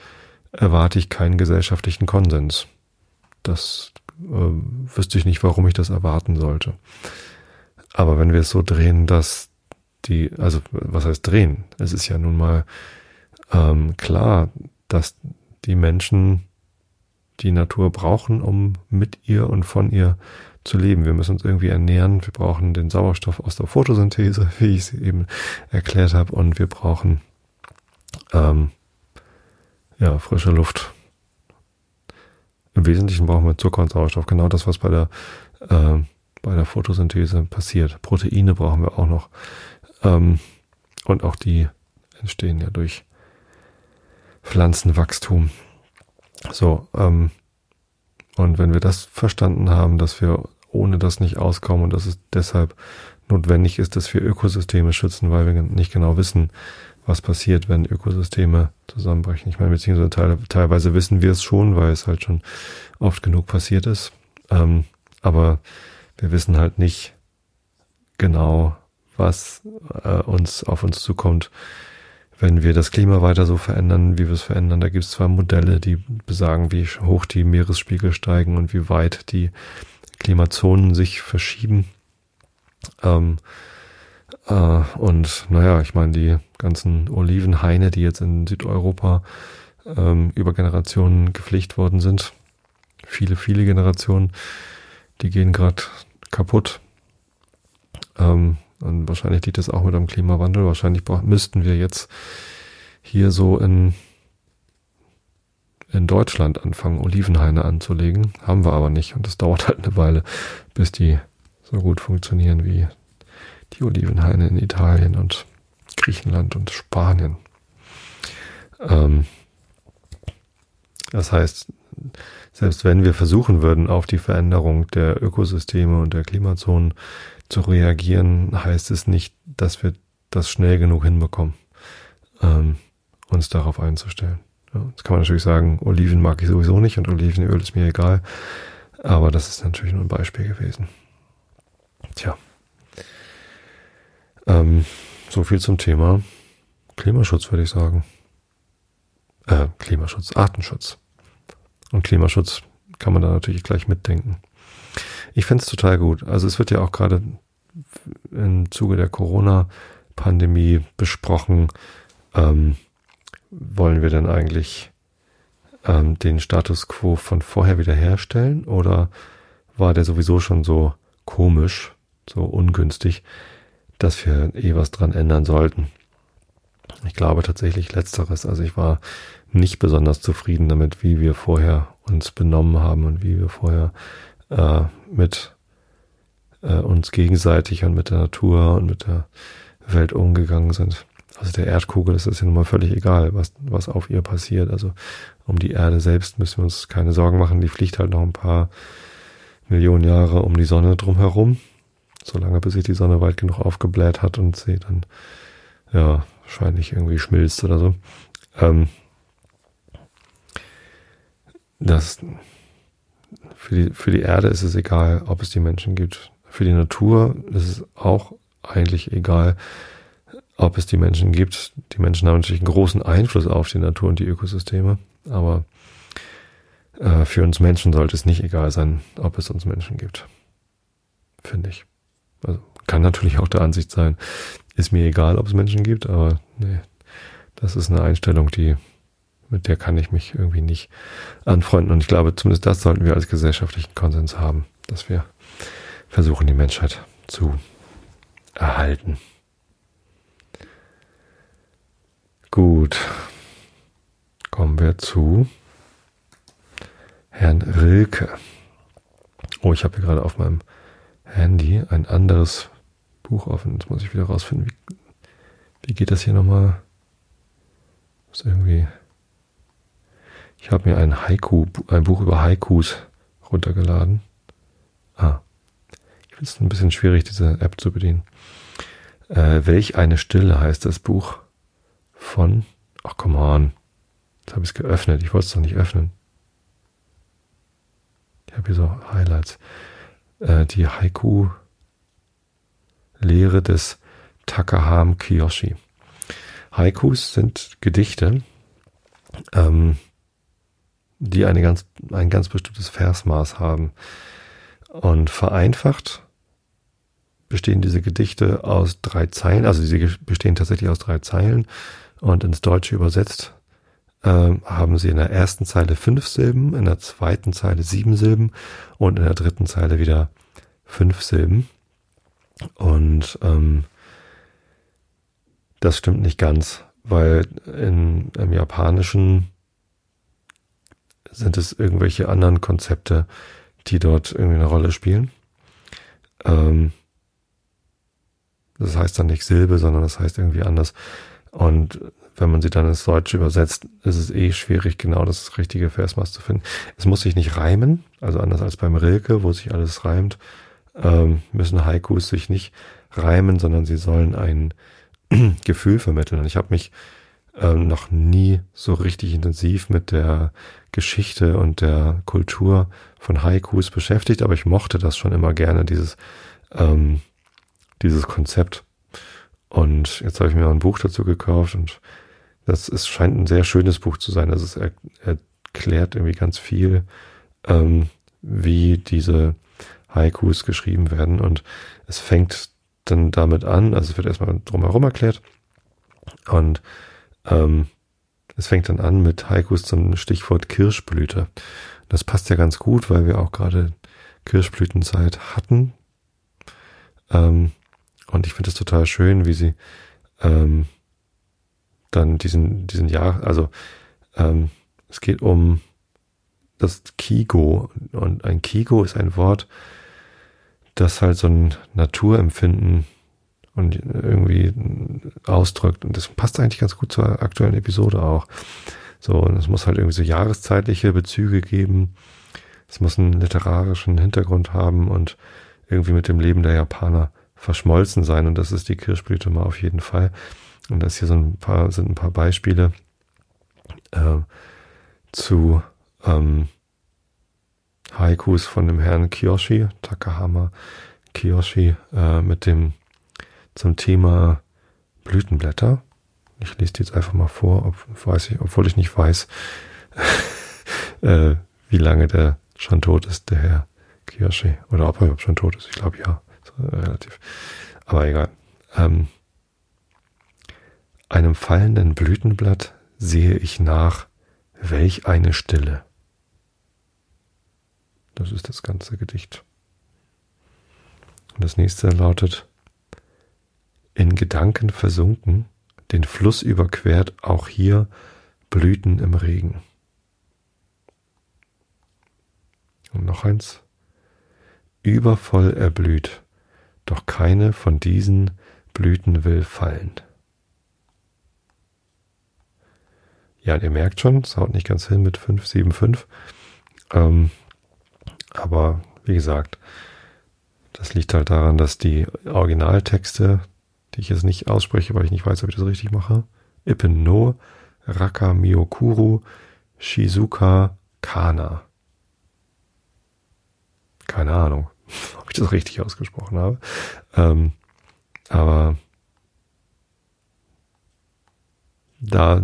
erwarte ich keinen gesellschaftlichen Konsens. Das äh, wüsste ich nicht, warum ich das erwarten sollte. Aber wenn wir es so drehen, dass die, also was heißt drehen? Es ist ja nun mal ähm, klar, dass die Menschen die Natur brauchen, um mit ihr und von ihr zu leben. Wir müssen uns irgendwie ernähren. Wir brauchen den Sauerstoff aus der Photosynthese, wie ich es eben erklärt habe, und wir brauchen ähm, ja frische Luft im Wesentlichen brauchen wir Zucker und Sauerstoff. Genau das, was bei der, äh, bei der Photosynthese passiert. Proteine brauchen wir auch noch. Ähm, und auch die entstehen ja durch Pflanzenwachstum. So, ähm, und wenn wir das verstanden haben, dass wir ohne das nicht auskommen und dass es deshalb notwendig ist, dass wir Ökosysteme schützen, weil wir nicht genau wissen, was passiert, wenn Ökosysteme zusammenbrechen. Ich meine, beziehungsweise teil, teilweise wissen wir es schon, weil es halt schon oft genug passiert ist. Ähm, aber wir wissen halt nicht genau, was äh, uns auf uns zukommt, wenn wir das Klima weiter so verändern, wie wir es verändern. Da gibt es zwar Modelle, die besagen, wie hoch die Meeresspiegel steigen und wie weit die Klimazonen sich verschieben. Ähm, äh, und naja, ich meine, die ganzen Olivenhaine, die jetzt in Südeuropa ähm, über Generationen gepflegt worden sind, viele, viele Generationen, die gehen gerade kaputt. Ähm, und wahrscheinlich liegt das auch mit dem Klimawandel. Wahrscheinlich müssten wir jetzt hier so in, in Deutschland anfangen, Olivenhaine anzulegen. Haben wir aber nicht. Und das dauert halt eine Weile, bis die so gut funktionieren wie die Olivenhaine in Italien und Griechenland und Spanien. Ähm, das heißt, selbst wenn wir versuchen würden, auf die Veränderung der Ökosysteme und der Klimazonen zu reagieren, heißt es nicht, dass wir das schnell genug hinbekommen, ähm, uns darauf einzustellen. Jetzt kann man natürlich sagen, Oliven mag ich sowieso nicht und Olivenöl ist mir egal, aber das ist natürlich nur ein Beispiel gewesen. Tja. Ähm, so viel zum Thema Klimaschutz, würde ich sagen. Äh, Klimaschutz, Artenschutz. Und Klimaschutz kann man da natürlich gleich mitdenken. Ich finde es total gut. Also es wird ja auch gerade im Zuge der Corona-Pandemie besprochen, ähm, wollen wir denn eigentlich ähm, den Status quo von vorher wiederherstellen oder war der sowieso schon so komisch, so ungünstig, dass wir eh was dran ändern sollten. Ich glaube tatsächlich letzteres. Also ich war nicht besonders zufrieden damit, wie wir vorher uns benommen haben und wie wir vorher äh, mit äh, uns gegenseitig und mit der Natur und mit der Welt umgegangen sind. Also der Erdkugel ist es ja nun mal völlig egal, was, was auf ihr passiert. Also um die Erde selbst müssen wir uns keine Sorgen machen. Die fliegt halt noch ein paar Millionen Jahre um die Sonne drumherum solange bis sich die Sonne weit genug aufgebläht hat und sie dann ja wahrscheinlich irgendwie schmilzt oder so. Ähm, das für die, für die Erde ist es egal, ob es die Menschen gibt. Für die Natur ist es auch eigentlich egal, ob es die Menschen gibt. Die Menschen haben natürlich einen großen Einfluss auf die Natur und die Ökosysteme, aber äh, für uns Menschen sollte es nicht egal sein, ob es uns Menschen gibt. Finde ich. Also kann natürlich auch der Ansicht sein, ist mir egal, ob es Menschen gibt, aber nee, das ist eine Einstellung, die, mit der kann ich mich irgendwie nicht anfreunden. Und ich glaube, zumindest das sollten wir als gesellschaftlichen Konsens haben, dass wir versuchen, die Menschheit zu erhalten. Gut. Kommen wir zu Herrn Rilke. Oh, ich habe hier gerade auf meinem Handy ein anderes Buch offen. Jetzt muss ich wieder rausfinden, wie, wie geht das hier nochmal? Ist irgendwie. Ich habe mir ein Haiku, ein Buch über Haikus runtergeladen. Ah. Ich finde es ein bisschen schwierig, diese App zu bedienen. Äh, welch eine Stille heißt das Buch von. Ach, come on. Jetzt habe ich es geöffnet. Ich wollte es doch nicht öffnen. Ich habe hier so Highlights äh, die Haiku-Lehre des Takaham Kiyoshi. Haikus sind Gedichte, ähm, die eine ganz, ein ganz bestimmtes Versmaß haben. Und vereinfacht bestehen diese Gedichte aus drei Zeilen, also sie bestehen tatsächlich aus drei Zeilen und ins Deutsche übersetzt äh, haben sie in der ersten Zeile fünf Silben, in der zweiten Zeile sieben Silben und in der dritten Zeile wieder fünf Silben. Und ähm, das stimmt nicht ganz, weil in, im Japanischen sind es irgendwelche anderen Konzepte, die dort irgendwie eine Rolle spielen. Ähm, das heißt dann nicht Silbe, sondern das heißt irgendwie anders. Und wenn man sie dann ins Deutsche übersetzt, ist es eh schwierig, genau das richtige Versmaß zu finden. Es muss sich nicht reimen, also anders als beim Rilke, wo sich alles reimt, ähm, müssen Haikus sich nicht reimen, sondern sie sollen ein Gefühl vermitteln. Und ich habe mich ähm, noch nie so richtig intensiv mit der Geschichte und der Kultur von Haikus beschäftigt, aber ich mochte das schon immer gerne, dieses, ähm, dieses Konzept. Und jetzt habe ich mir ein Buch dazu gekauft und das ist, scheint ein sehr schönes Buch zu sein. Also es er, erklärt irgendwie ganz viel, ähm, wie diese Haikus geschrieben werden. Und es fängt dann damit an, also es wird erstmal drumherum erklärt. Und ähm, es fängt dann an mit Haikus zum Stichwort Kirschblüte. Das passt ja ganz gut, weil wir auch gerade Kirschblütenzeit hatten. Ähm, und ich finde es total schön, wie sie ähm, dann diesen, diesen Jahr, also ähm, es geht um das Kigo. Und ein Kigo ist ein Wort, das halt so ein Naturempfinden und irgendwie ausdrückt. Und das passt eigentlich ganz gut zur aktuellen Episode auch. So, und es muss halt irgendwie so jahreszeitliche Bezüge geben. Es muss einen literarischen Hintergrund haben und irgendwie mit dem Leben der Japaner verschmolzen sein. Und das ist die Kirschblüte mal auf jeden Fall. Und das hier so ein paar, sind ein paar Beispiele äh, zu ähm, Haikus von dem Herrn Kiyoshi, Takahama Kiyoshi, äh, mit dem zum Thema Blütenblätter. Ich lese die jetzt einfach mal vor, ob, weiß ich, obwohl ich nicht weiß, äh, wie lange der schon tot ist, der Herr Kiyoshi. Oder ob er schon tot ist. Ich glaube ja. So, relativ. Aber egal. Ähm, einem fallenden Blütenblatt sehe ich nach, welch eine Stille. Das ist das ganze Gedicht. Und das nächste lautet, in Gedanken versunken, den Fluss überquert, auch hier Blüten im Regen. Und noch eins, übervoll erblüht, doch keine von diesen Blüten will fallen. Ja, und ihr merkt schon, es haut nicht ganz hin mit 5, 7, 5. Ähm, aber wie gesagt, das liegt halt daran, dass die Originaltexte, die ich jetzt nicht ausspreche, weil ich nicht weiß, ob ich das richtig mache, Ippen no Raka Miyokuru Shizuka Kana. Keine Ahnung, ob ich das richtig ausgesprochen habe. Ähm, aber da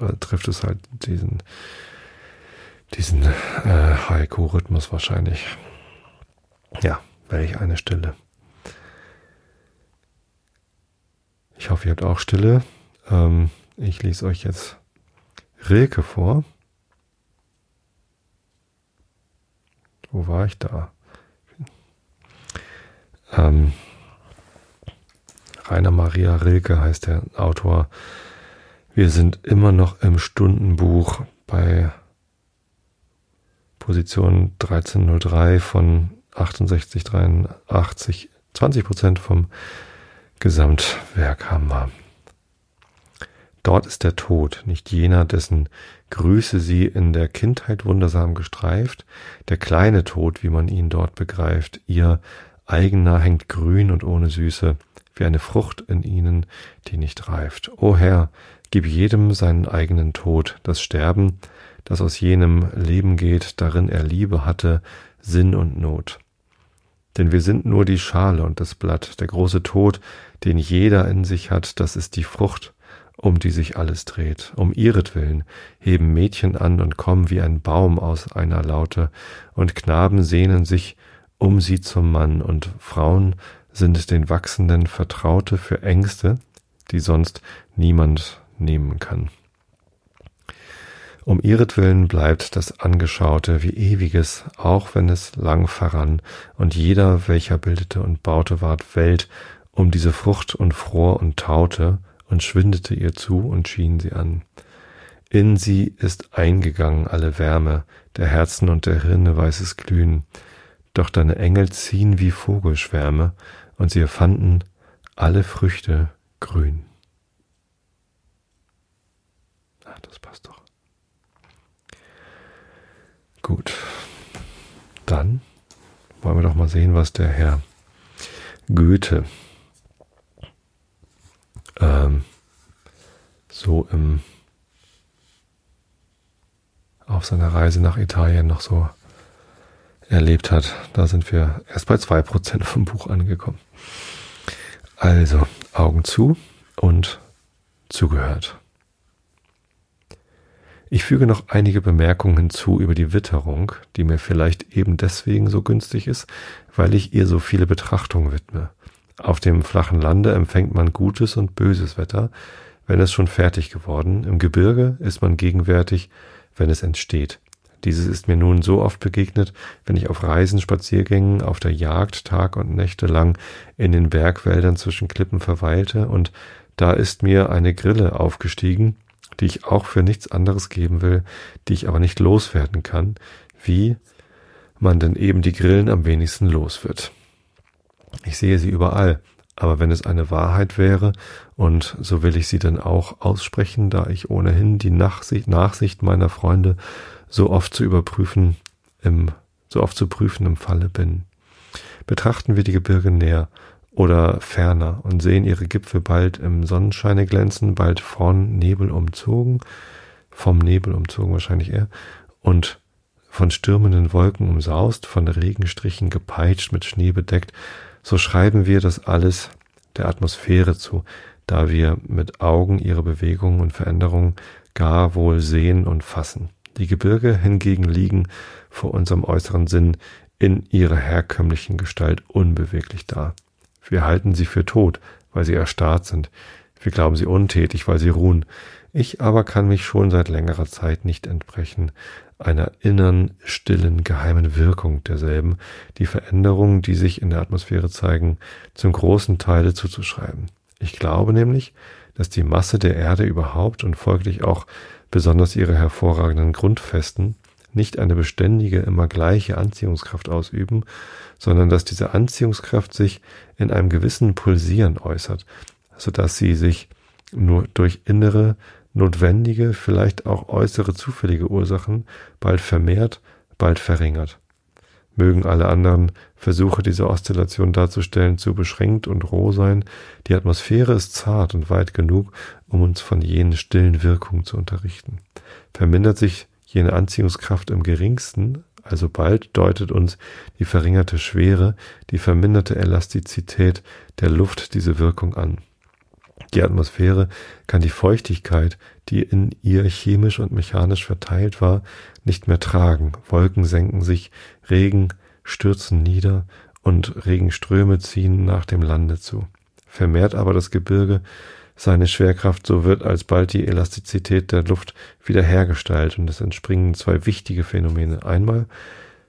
äh, trifft es halt diesen diesen äh, Haiku-Rhythmus wahrscheinlich. Ja, welch eine Stille. Ich hoffe, ihr habt auch Stille. Ähm, ich lese euch jetzt Rilke vor. Wo war ich da? Ähm, Rainer Maria Rilke heißt der Autor. Wir sind immer noch im Stundenbuch bei Position 1303 von 6883, 20 Prozent vom Gesamtwerk haben wir. Dort ist der Tod, nicht jener, dessen Grüße sie in der Kindheit wundersam gestreift, der kleine Tod, wie man ihn dort begreift, ihr eigener hängt grün und ohne Süße, wie eine Frucht in ihnen, die nicht reift. O Herr, gib jedem seinen eigenen Tod, das Sterben, das aus jenem Leben geht, darin er Liebe hatte, Sinn und Not. Denn wir sind nur die Schale und das Blatt, der große Tod, den jeder in sich hat, das ist die Frucht, um die sich alles dreht. Um ihretwillen heben Mädchen an und kommen wie ein Baum aus einer Laute, und Knaben sehnen sich um sie zum Mann, und Frauen sind den Wachsenden Vertraute für Ängste, die sonst niemand nehmen kann. Um ihretwillen bleibt das Angeschaute wie ewiges, auch wenn es lang verrann, und jeder, welcher bildete und baute, ward Welt um diese Frucht und fror und taute und schwindete ihr zu und schien sie an. In sie ist eingegangen alle Wärme, der Herzen und der Hirne weißes Glühen, doch deine Engel ziehen wie Vogelschwärme, und sie erfanden alle Früchte grün. Ah, das passt doch. Gut. Dann wollen wir doch mal sehen, was der Herr Goethe ähm, so im, auf seiner Reise nach Italien noch so erlebt hat. Da sind wir erst bei zwei Prozent vom Buch angekommen. Also Augen zu und zugehört. Ich füge noch einige Bemerkungen hinzu über die Witterung, die mir vielleicht eben deswegen so günstig ist, weil ich ihr so viele Betrachtungen widme. Auf dem flachen Lande empfängt man gutes und böses Wetter, wenn es schon fertig geworden, im Gebirge ist man gegenwärtig, wenn es entsteht. Dieses ist mir nun so oft begegnet, wenn ich auf Reisen, Spaziergängen, auf der Jagd Tag und Nächte lang in den Bergwäldern zwischen Klippen verweilte, und da ist mir eine Grille aufgestiegen, die ich auch für nichts anderes geben will, die ich aber nicht loswerden kann, wie man denn eben die Grillen am wenigsten los wird. Ich sehe sie überall, aber wenn es eine Wahrheit wäre, und so will ich sie dann auch aussprechen, da ich ohnehin die Nachsicht, Nachsicht meiner Freunde so oft zu überprüfen, im, so oft zu prüfen im Falle bin. Betrachten wir die Gebirge näher oder ferner und sehen ihre Gipfel bald im Sonnenscheine glänzen, bald von Nebel umzogen, vom Nebel umzogen wahrscheinlich eher, und von stürmenden Wolken umsaust, von Regenstrichen gepeitscht, mit Schnee bedeckt, so schreiben wir das alles der Atmosphäre zu, da wir mit Augen ihre Bewegungen und Veränderungen gar wohl sehen und fassen. Die Gebirge hingegen liegen vor unserem äußeren Sinn in ihrer herkömmlichen Gestalt unbeweglich da. Wir halten sie für tot, weil sie erstarrt sind. Wir glauben sie untätig, weil sie ruhen. Ich aber kann mich schon seit längerer Zeit nicht entbrechen einer innern, stillen, geheimen Wirkung derselben, die Veränderungen, die sich in der Atmosphäre zeigen, zum großen Teile zuzuschreiben. Ich glaube nämlich, dass die Masse der Erde überhaupt und folglich auch besonders ihre hervorragenden Grundfesten nicht eine beständige, immer gleiche Anziehungskraft ausüben, sondern dass diese Anziehungskraft sich in einem gewissen Pulsieren äußert, so dass sie sich nur durch innere, notwendige, vielleicht auch äußere zufällige Ursachen bald vermehrt, bald verringert. Mögen alle anderen Versuche, diese Oszillation darzustellen, zu beschränkt und roh sein, die Atmosphäre ist zart und weit genug, um uns von jenen stillen Wirkungen zu unterrichten. Vermindert sich jene Anziehungskraft im geringsten, also bald deutet uns die verringerte Schwere, die verminderte Elastizität der Luft diese Wirkung an. Die Atmosphäre kann die Feuchtigkeit, die in ihr chemisch und mechanisch verteilt war, nicht mehr tragen. Wolken senken sich, Regen stürzen nieder und Regenströme ziehen nach dem Lande zu. Vermehrt aber das Gebirge seine Schwerkraft, so wird alsbald die Elastizität der Luft wiederhergestellt und es entspringen zwei wichtige Phänomene. Einmal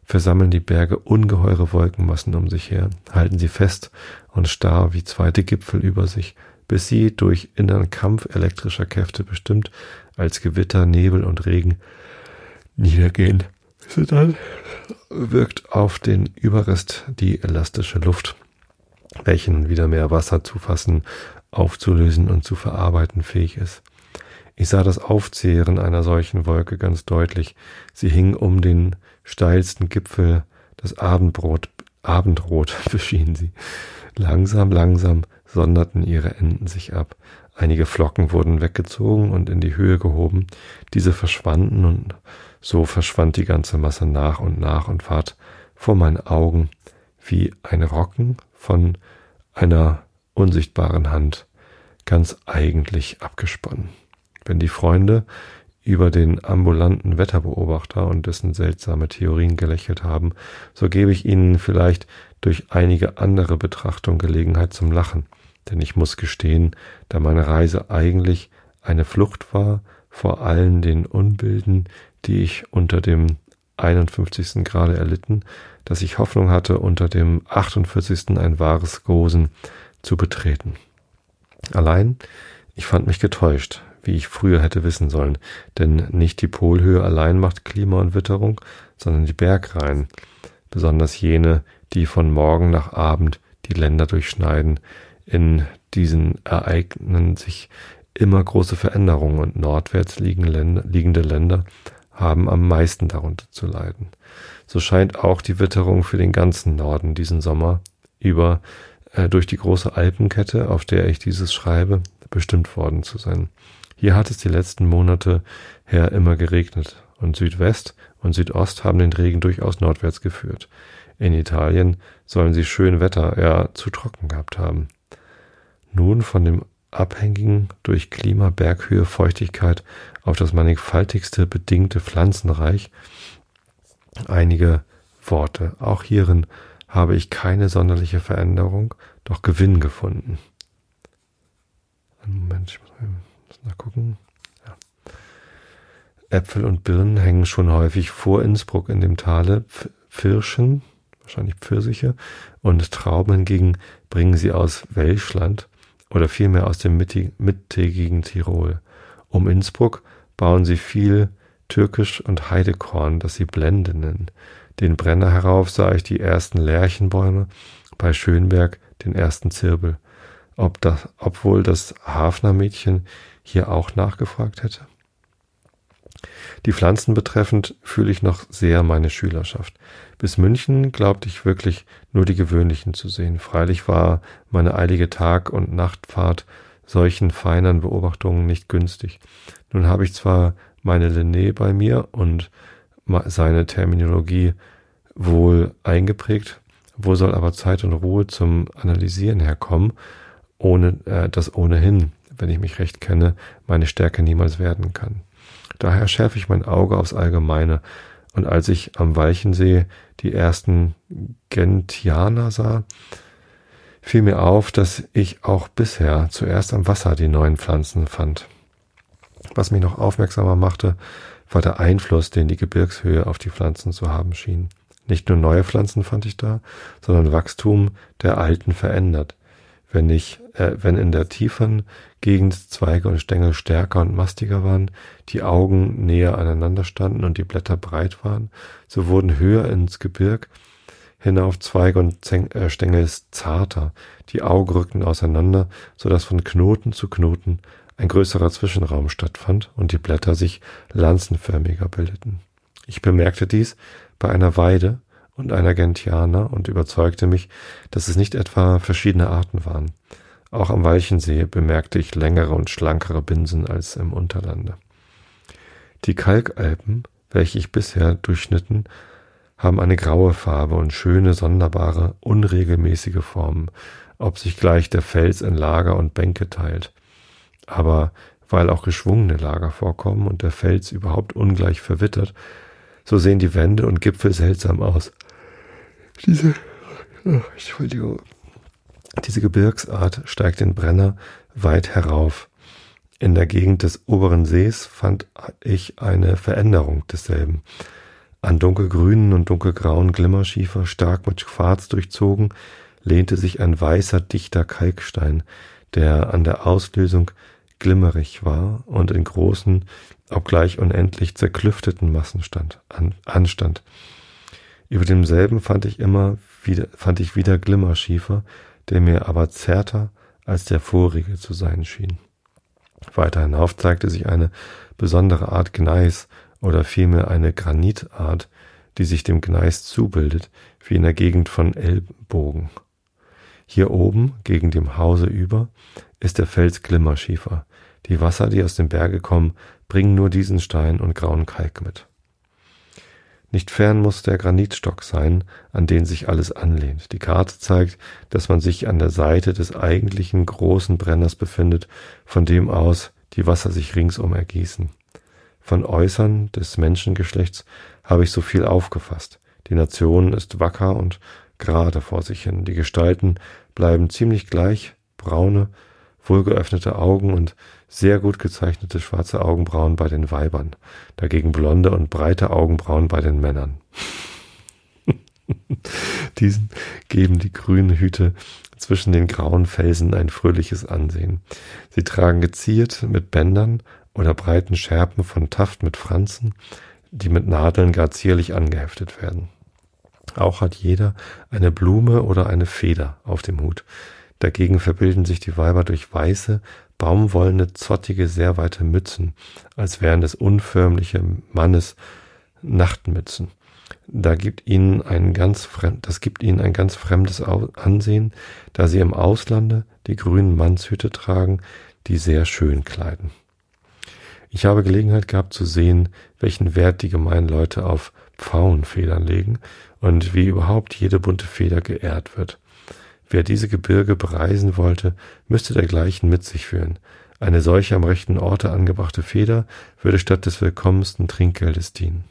versammeln die Berge ungeheure Wolkenmassen um sich her, halten sie fest und starr wie zweite Gipfel über sich, bis sie durch inneren Kampf elektrischer Kräfte bestimmt als Gewitter, Nebel und Regen niedergehen. Dann wirkt auf den Überrest die elastische Luft, welchen wieder mehr Wasser zu fassen, aufzulösen und zu verarbeiten fähig ist. Ich sah das Aufzehren einer solchen Wolke ganz deutlich. Sie hing um den steilsten Gipfel, das Abendbrot, Abendrot beschien sie. Langsam, langsam sonderten ihre Enden sich ab. Einige Flocken wurden weggezogen und in die Höhe gehoben. Diese verschwanden und so verschwand die ganze Masse nach und nach und ward vor meinen Augen wie ein Rocken von einer unsichtbaren Hand ganz eigentlich abgesponnen. Wenn die Freunde über den ambulanten Wetterbeobachter und dessen seltsame Theorien gelächelt haben, so gebe ich ihnen vielleicht durch einige andere Betrachtung Gelegenheit zum Lachen denn ich muss gestehen, da meine Reise eigentlich eine Flucht war vor allen den Unbilden, die ich unter dem 51. Grade erlitten, dass ich Hoffnung hatte, unter dem 48. ein wahres Gosen zu betreten. Allein, ich fand mich getäuscht, wie ich früher hätte wissen sollen, denn nicht die Polhöhe allein macht Klima und Witterung, sondern die Bergreihen, besonders jene, die von Morgen nach Abend die Länder durchschneiden, in diesen ereignen sich immer große Veränderungen und nordwärts liegende Länder haben am meisten darunter zu leiden. So scheint auch die Witterung für den ganzen Norden diesen Sommer über äh, durch die große Alpenkette, auf der ich dieses schreibe, bestimmt worden zu sein. Hier hat es die letzten Monate her immer geregnet und Südwest und Südost haben den Regen durchaus nordwärts geführt. In Italien sollen sie schön Wetter, ja zu trocken gehabt haben. Nun von dem abhängigen durch Klima, Berghöhe, Feuchtigkeit auf das mannigfaltigste bedingte Pflanzenreich einige Worte. Auch hierin habe ich keine sonderliche Veränderung, doch Gewinn gefunden. Moment, ich muss nachgucken. Ja. Äpfel und Birnen hängen schon häufig vor Innsbruck in dem Tale. Pfirschen, wahrscheinlich Pfirsiche, und Trauben hingegen bringen sie aus Welschland oder vielmehr aus dem mittägigen Tirol. Um Innsbruck bauen sie viel Türkisch und Heidekorn, das sie Blende nennen. Den Brenner herauf sah ich die ersten Lärchenbäume, bei Schönberg den ersten Zirbel. Ob das, obwohl das Hafnermädchen hier auch nachgefragt hätte? Die Pflanzen betreffend fühle ich noch sehr meine Schülerschaft. Bis München glaubte ich wirklich nur die gewöhnlichen zu sehen. Freilich war meine eilige Tag- und Nachtfahrt solchen feineren Beobachtungen nicht günstig. Nun habe ich zwar meine Linné bei mir und seine Terminologie wohl eingeprägt, wo soll aber Zeit und Ruhe zum Analysieren herkommen, ohne äh, das ohnehin, wenn ich mich recht kenne, meine Stärke niemals werden kann. Daher schärfe ich mein Auge aufs Allgemeine, und als ich am Walchensee die ersten Gentianer sah, fiel mir auf, dass ich auch bisher zuerst am Wasser die neuen Pflanzen fand. Was mich noch aufmerksamer machte, war der Einfluss, den die Gebirgshöhe auf die Pflanzen zu haben schien. Nicht nur neue Pflanzen fand ich da, sondern Wachstum der alten verändert. Wenn ich, äh, wenn in der tiefen Gegend Zweige und Stängel stärker und mastiger waren, die Augen näher aneinander standen und die Blätter breit waren, so wurden höher ins Gebirg hinauf Zweige und äh, Stängel zarter, die Augen rückten auseinander, so dass von Knoten zu Knoten ein größerer Zwischenraum stattfand und die Blätter sich lanzenförmiger bildeten. Ich bemerkte dies bei einer Weide und einer Gentianer und überzeugte mich, dass es nicht etwa verschiedene Arten waren. Auch am Walchensee bemerkte ich längere und schlankere Binsen als im Unterlande. Die Kalkalpen, welche ich bisher durchschnitten, haben eine graue Farbe und schöne, sonderbare, unregelmäßige Formen, ob sich gleich der Fels in Lager und Bänke teilt. Aber weil auch geschwungene Lager vorkommen und der Fels überhaupt ungleich verwittert, so sehen die Wände und Gipfel seltsam aus. Diese, oh, Entschuldigung, diese Gebirgsart steigt den Brenner weit herauf. In der Gegend des oberen Sees fand ich eine Veränderung desselben. An dunkelgrünen und dunkelgrauen Glimmerschiefer, stark mit Quarz durchzogen, lehnte sich ein weißer, dichter Kalkstein, der an der Auslösung glimmerig war und in großen, obgleich unendlich zerklüfteten Massen stand, an, anstand. Über demselben fand ich immer wieder, fand ich wieder Glimmerschiefer, der mir aber zärter als der vorige zu sein schien. Weiter hinauf zeigte sich eine besondere Art Gneis oder vielmehr eine Granitart, die sich dem Gneis zubildet, wie in der Gegend von Ellbogen. Hier oben, gegen dem Hause über, ist der Fels Glimmerschiefer. Die Wasser, die aus dem Berge kommen, bringen nur diesen Stein und grauen Kalk mit. Nicht fern muss der Granitstock sein, an den sich alles anlehnt. Die Karte zeigt, dass man sich an der Seite des eigentlichen großen Brenners befindet, von dem aus die Wasser sich ringsum ergießen. Von Äußern des Menschengeschlechts habe ich so viel aufgefasst. Die Nation ist wacker und gerade vor sich hin. Die Gestalten bleiben ziemlich gleich, braune, wohlgeöffnete Augen und sehr gut gezeichnete schwarze Augenbrauen bei den Weibern, dagegen blonde und breite Augenbrauen bei den Männern. Diesen geben die grünen Hüte zwischen den grauen Felsen ein fröhliches Ansehen. Sie tragen geziert mit Bändern oder breiten Schärpen von Taft mit Franzen, die mit Nadeln gar zierlich angeheftet werden. Auch hat jeder eine Blume oder eine Feder auf dem Hut. Dagegen verbilden sich die Weiber durch weiße, baumwollene, zottige, sehr weite Mützen, als wären es unförmliche Mannes Nachtmützen. Da gibt ihnen ein ganz fremd, das gibt ihnen ein ganz fremdes Ansehen, da sie im Auslande die grünen Mannshüte tragen, die sehr schön kleiden. Ich habe Gelegenheit gehabt zu sehen, welchen Wert die gemeinen Leute auf Pfauenfedern legen und wie überhaupt jede bunte Feder geehrt wird. Wer diese Gebirge bereisen wollte, müsste dergleichen mit sich führen. Eine solche am rechten Orte angebrachte Feder würde statt des willkommensten Trinkgeldes dienen.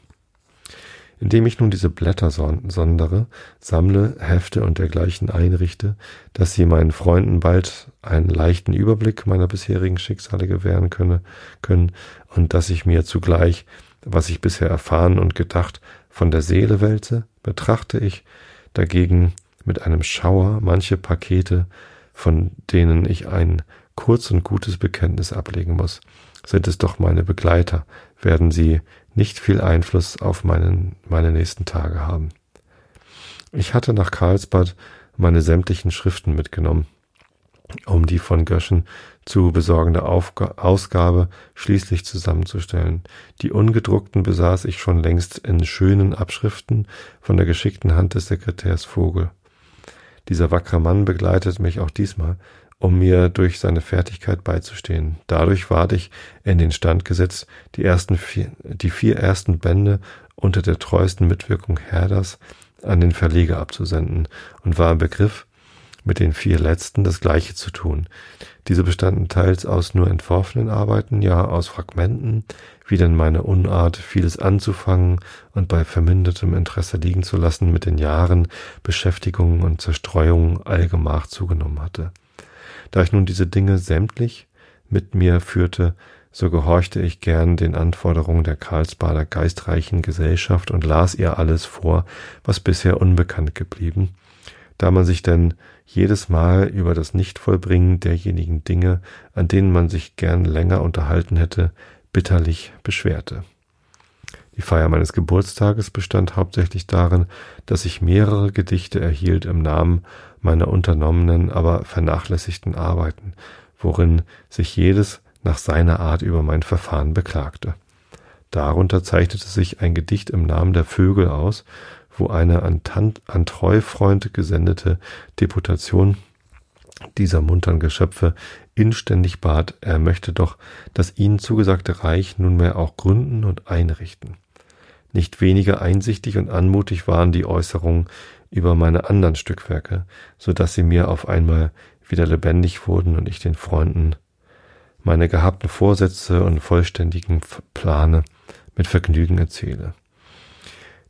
Indem ich nun diese Blätter sondere, sammle, hefte und dergleichen einrichte, dass sie meinen Freunden bald einen leichten Überblick meiner bisherigen Schicksale gewähren könne, können und dass ich mir zugleich, was ich bisher erfahren und gedacht, von der Seele wälze, betrachte ich dagegen mit einem Schauer manche Pakete, von denen ich ein kurz und gutes Bekenntnis ablegen muss. Sind es doch meine Begleiter, werden sie nicht viel Einfluss auf meinen, meine nächsten Tage haben. Ich hatte nach Karlsbad meine sämtlichen Schriften mitgenommen, um die von Göschen zu besorgende Aufga Ausgabe schließlich zusammenzustellen. Die ungedruckten besaß ich schon längst in schönen Abschriften von der geschickten Hand des Sekretärs Vogel. Dieser wackere Mann begleitet mich auch diesmal, um mir durch seine Fertigkeit beizustehen. Dadurch ward ich in den Stand gesetzt, die ersten vier, die vier ersten Bände unter der treuesten Mitwirkung Herders an den Verleger abzusenden und war im Begriff, mit den vier letzten das gleiche zu tun. Diese bestanden teils aus nur entworfenen Arbeiten, ja aus Fragmenten, wie denn meine Unart, vieles anzufangen und bei vermindertem Interesse liegen zu lassen, mit den Jahren Beschäftigung und Zerstreuung allgemach zugenommen hatte. Da ich nun diese Dinge sämtlich mit mir führte, so gehorchte ich gern den Anforderungen der Karlsbader geistreichen Gesellschaft und las ihr alles vor, was bisher unbekannt geblieben, da man sich denn jedes Mal über das Nichtvollbringen derjenigen Dinge, an denen man sich gern länger unterhalten hätte, bitterlich beschwerte. Die Feier meines Geburtstages bestand hauptsächlich darin, dass ich mehrere Gedichte erhielt im Namen meiner unternommenen, aber vernachlässigten Arbeiten, worin sich jedes nach seiner Art über mein Verfahren beklagte. Darunter zeichnete sich ein Gedicht im Namen der Vögel aus, wo eine an, an Treufreund gesendete Deputation dieser muntern Geschöpfe inständig bat, er möchte doch das ihnen zugesagte Reich nunmehr auch gründen und einrichten. Nicht weniger einsichtig und anmutig waren die Äußerungen über meine anderen Stückwerke, so dass sie mir auf einmal wieder lebendig wurden und ich den Freunden meine gehabten Vorsätze und vollständigen Plane mit Vergnügen erzähle.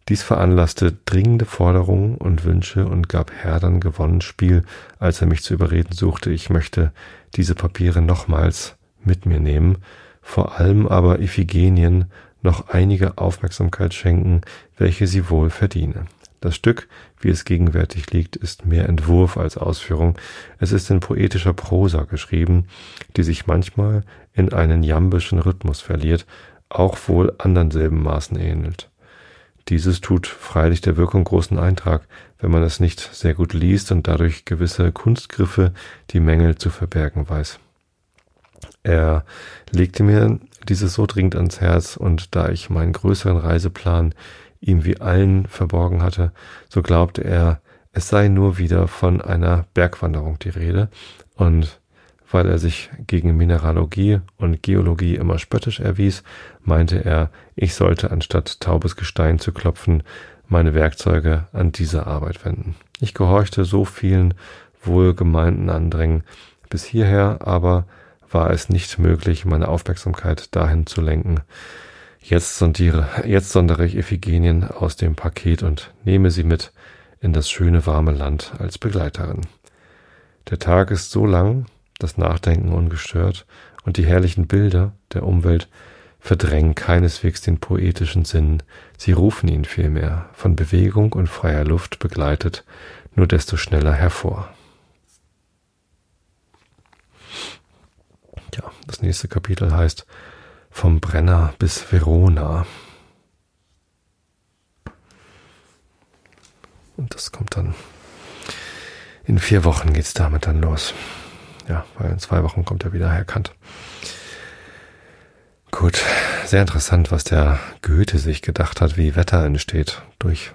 Dies veranlasste dringende Forderungen und Wünsche und gab Herdern gewonnen Spiel, als er mich zu überreden suchte, ich möchte diese Papiere nochmals mit mir nehmen, vor allem aber Iphigenien noch einige Aufmerksamkeit schenken, welche sie wohl verdiene. Das Stück, wie es gegenwärtig liegt, ist mehr Entwurf als Ausführung. Es ist in poetischer Prosa geschrieben, die sich manchmal in einen jambischen Rhythmus verliert, auch wohl anderen Silbenmaßen ähnelt. Dieses tut freilich der Wirkung großen Eintrag, wenn man es nicht sehr gut liest und dadurch gewisse Kunstgriffe, die Mängel zu verbergen weiß. Er legte mir dieses so dringend ans Herz und da ich meinen größeren Reiseplan ihm wie allen verborgen hatte, so glaubte er, es sei nur wieder von einer Bergwanderung die Rede und weil er sich gegen Mineralogie und Geologie immer spöttisch erwies, meinte er, ich sollte anstatt taubes Gestein zu klopfen, meine Werkzeuge an diese Arbeit wenden. Ich gehorchte so vielen wohlgemeinten Andrängen bis hierher, aber war es nicht möglich, meine Aufmerksamkeit dahin zu lenken. Jetzt sondiere, jetzt sondere ich Iphigenien aus dem Paket und nehme sie mit in das schöne warme Land als Begleiterin. Der Tag ist so lang, das Nachdenken ungestört und die herrlichen Bilder der Umwelt verdrängen keineswegs den poetischen Sinn, sie rufen ihn vielmehr, von Bewegung und freier Luft begleitet, nur desto schneller hervor. Ja, das nächste Kapitel heißt Vom Brenner bis Verona. Und das kommt dann in vier Wochen geht's damit dann los. Ja, weil in zwei Wochen kommt er wieder herkannt. Gut, sehr interessant, was der Goethe sich gedacht hat, wie Wetter entsteht durch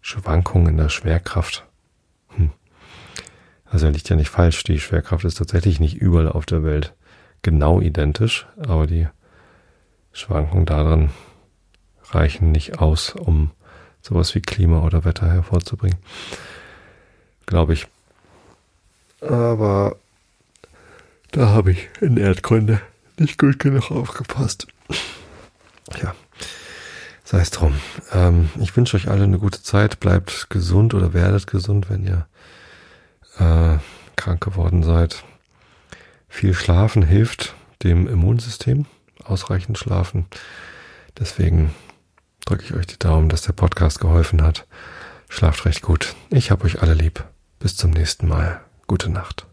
Schwankungen in der Schwerkraft. Hm. Also er liegt ja nicht falsch. Die Schwerkraft ist tatsächlich nicht überall auf der Welt genau identisch, aber die Schwankungen darin reichen nicht aus, um sowas wie Klima oder Wetter hervorzubringen. Glaube ich. Aber da habe ich in Erdkunde nicht gut genug aufgepasst. Ja, sei es drum. Ähm, ich wünsche euch alle eine gute Zeit. Bleibt gesund oder werdet gesund, wenn ihr äh, krank geworden seid. Viel Schlafen hilft dem Immunsystem. Ausreichend schlafen. Deswegen drücke ich euch die Daumen, dass der Podcast geholfen hat. Schlaft recht gut. Ich hab euch alle lieb. Bis zum nächsten Mal. Gute Nacht.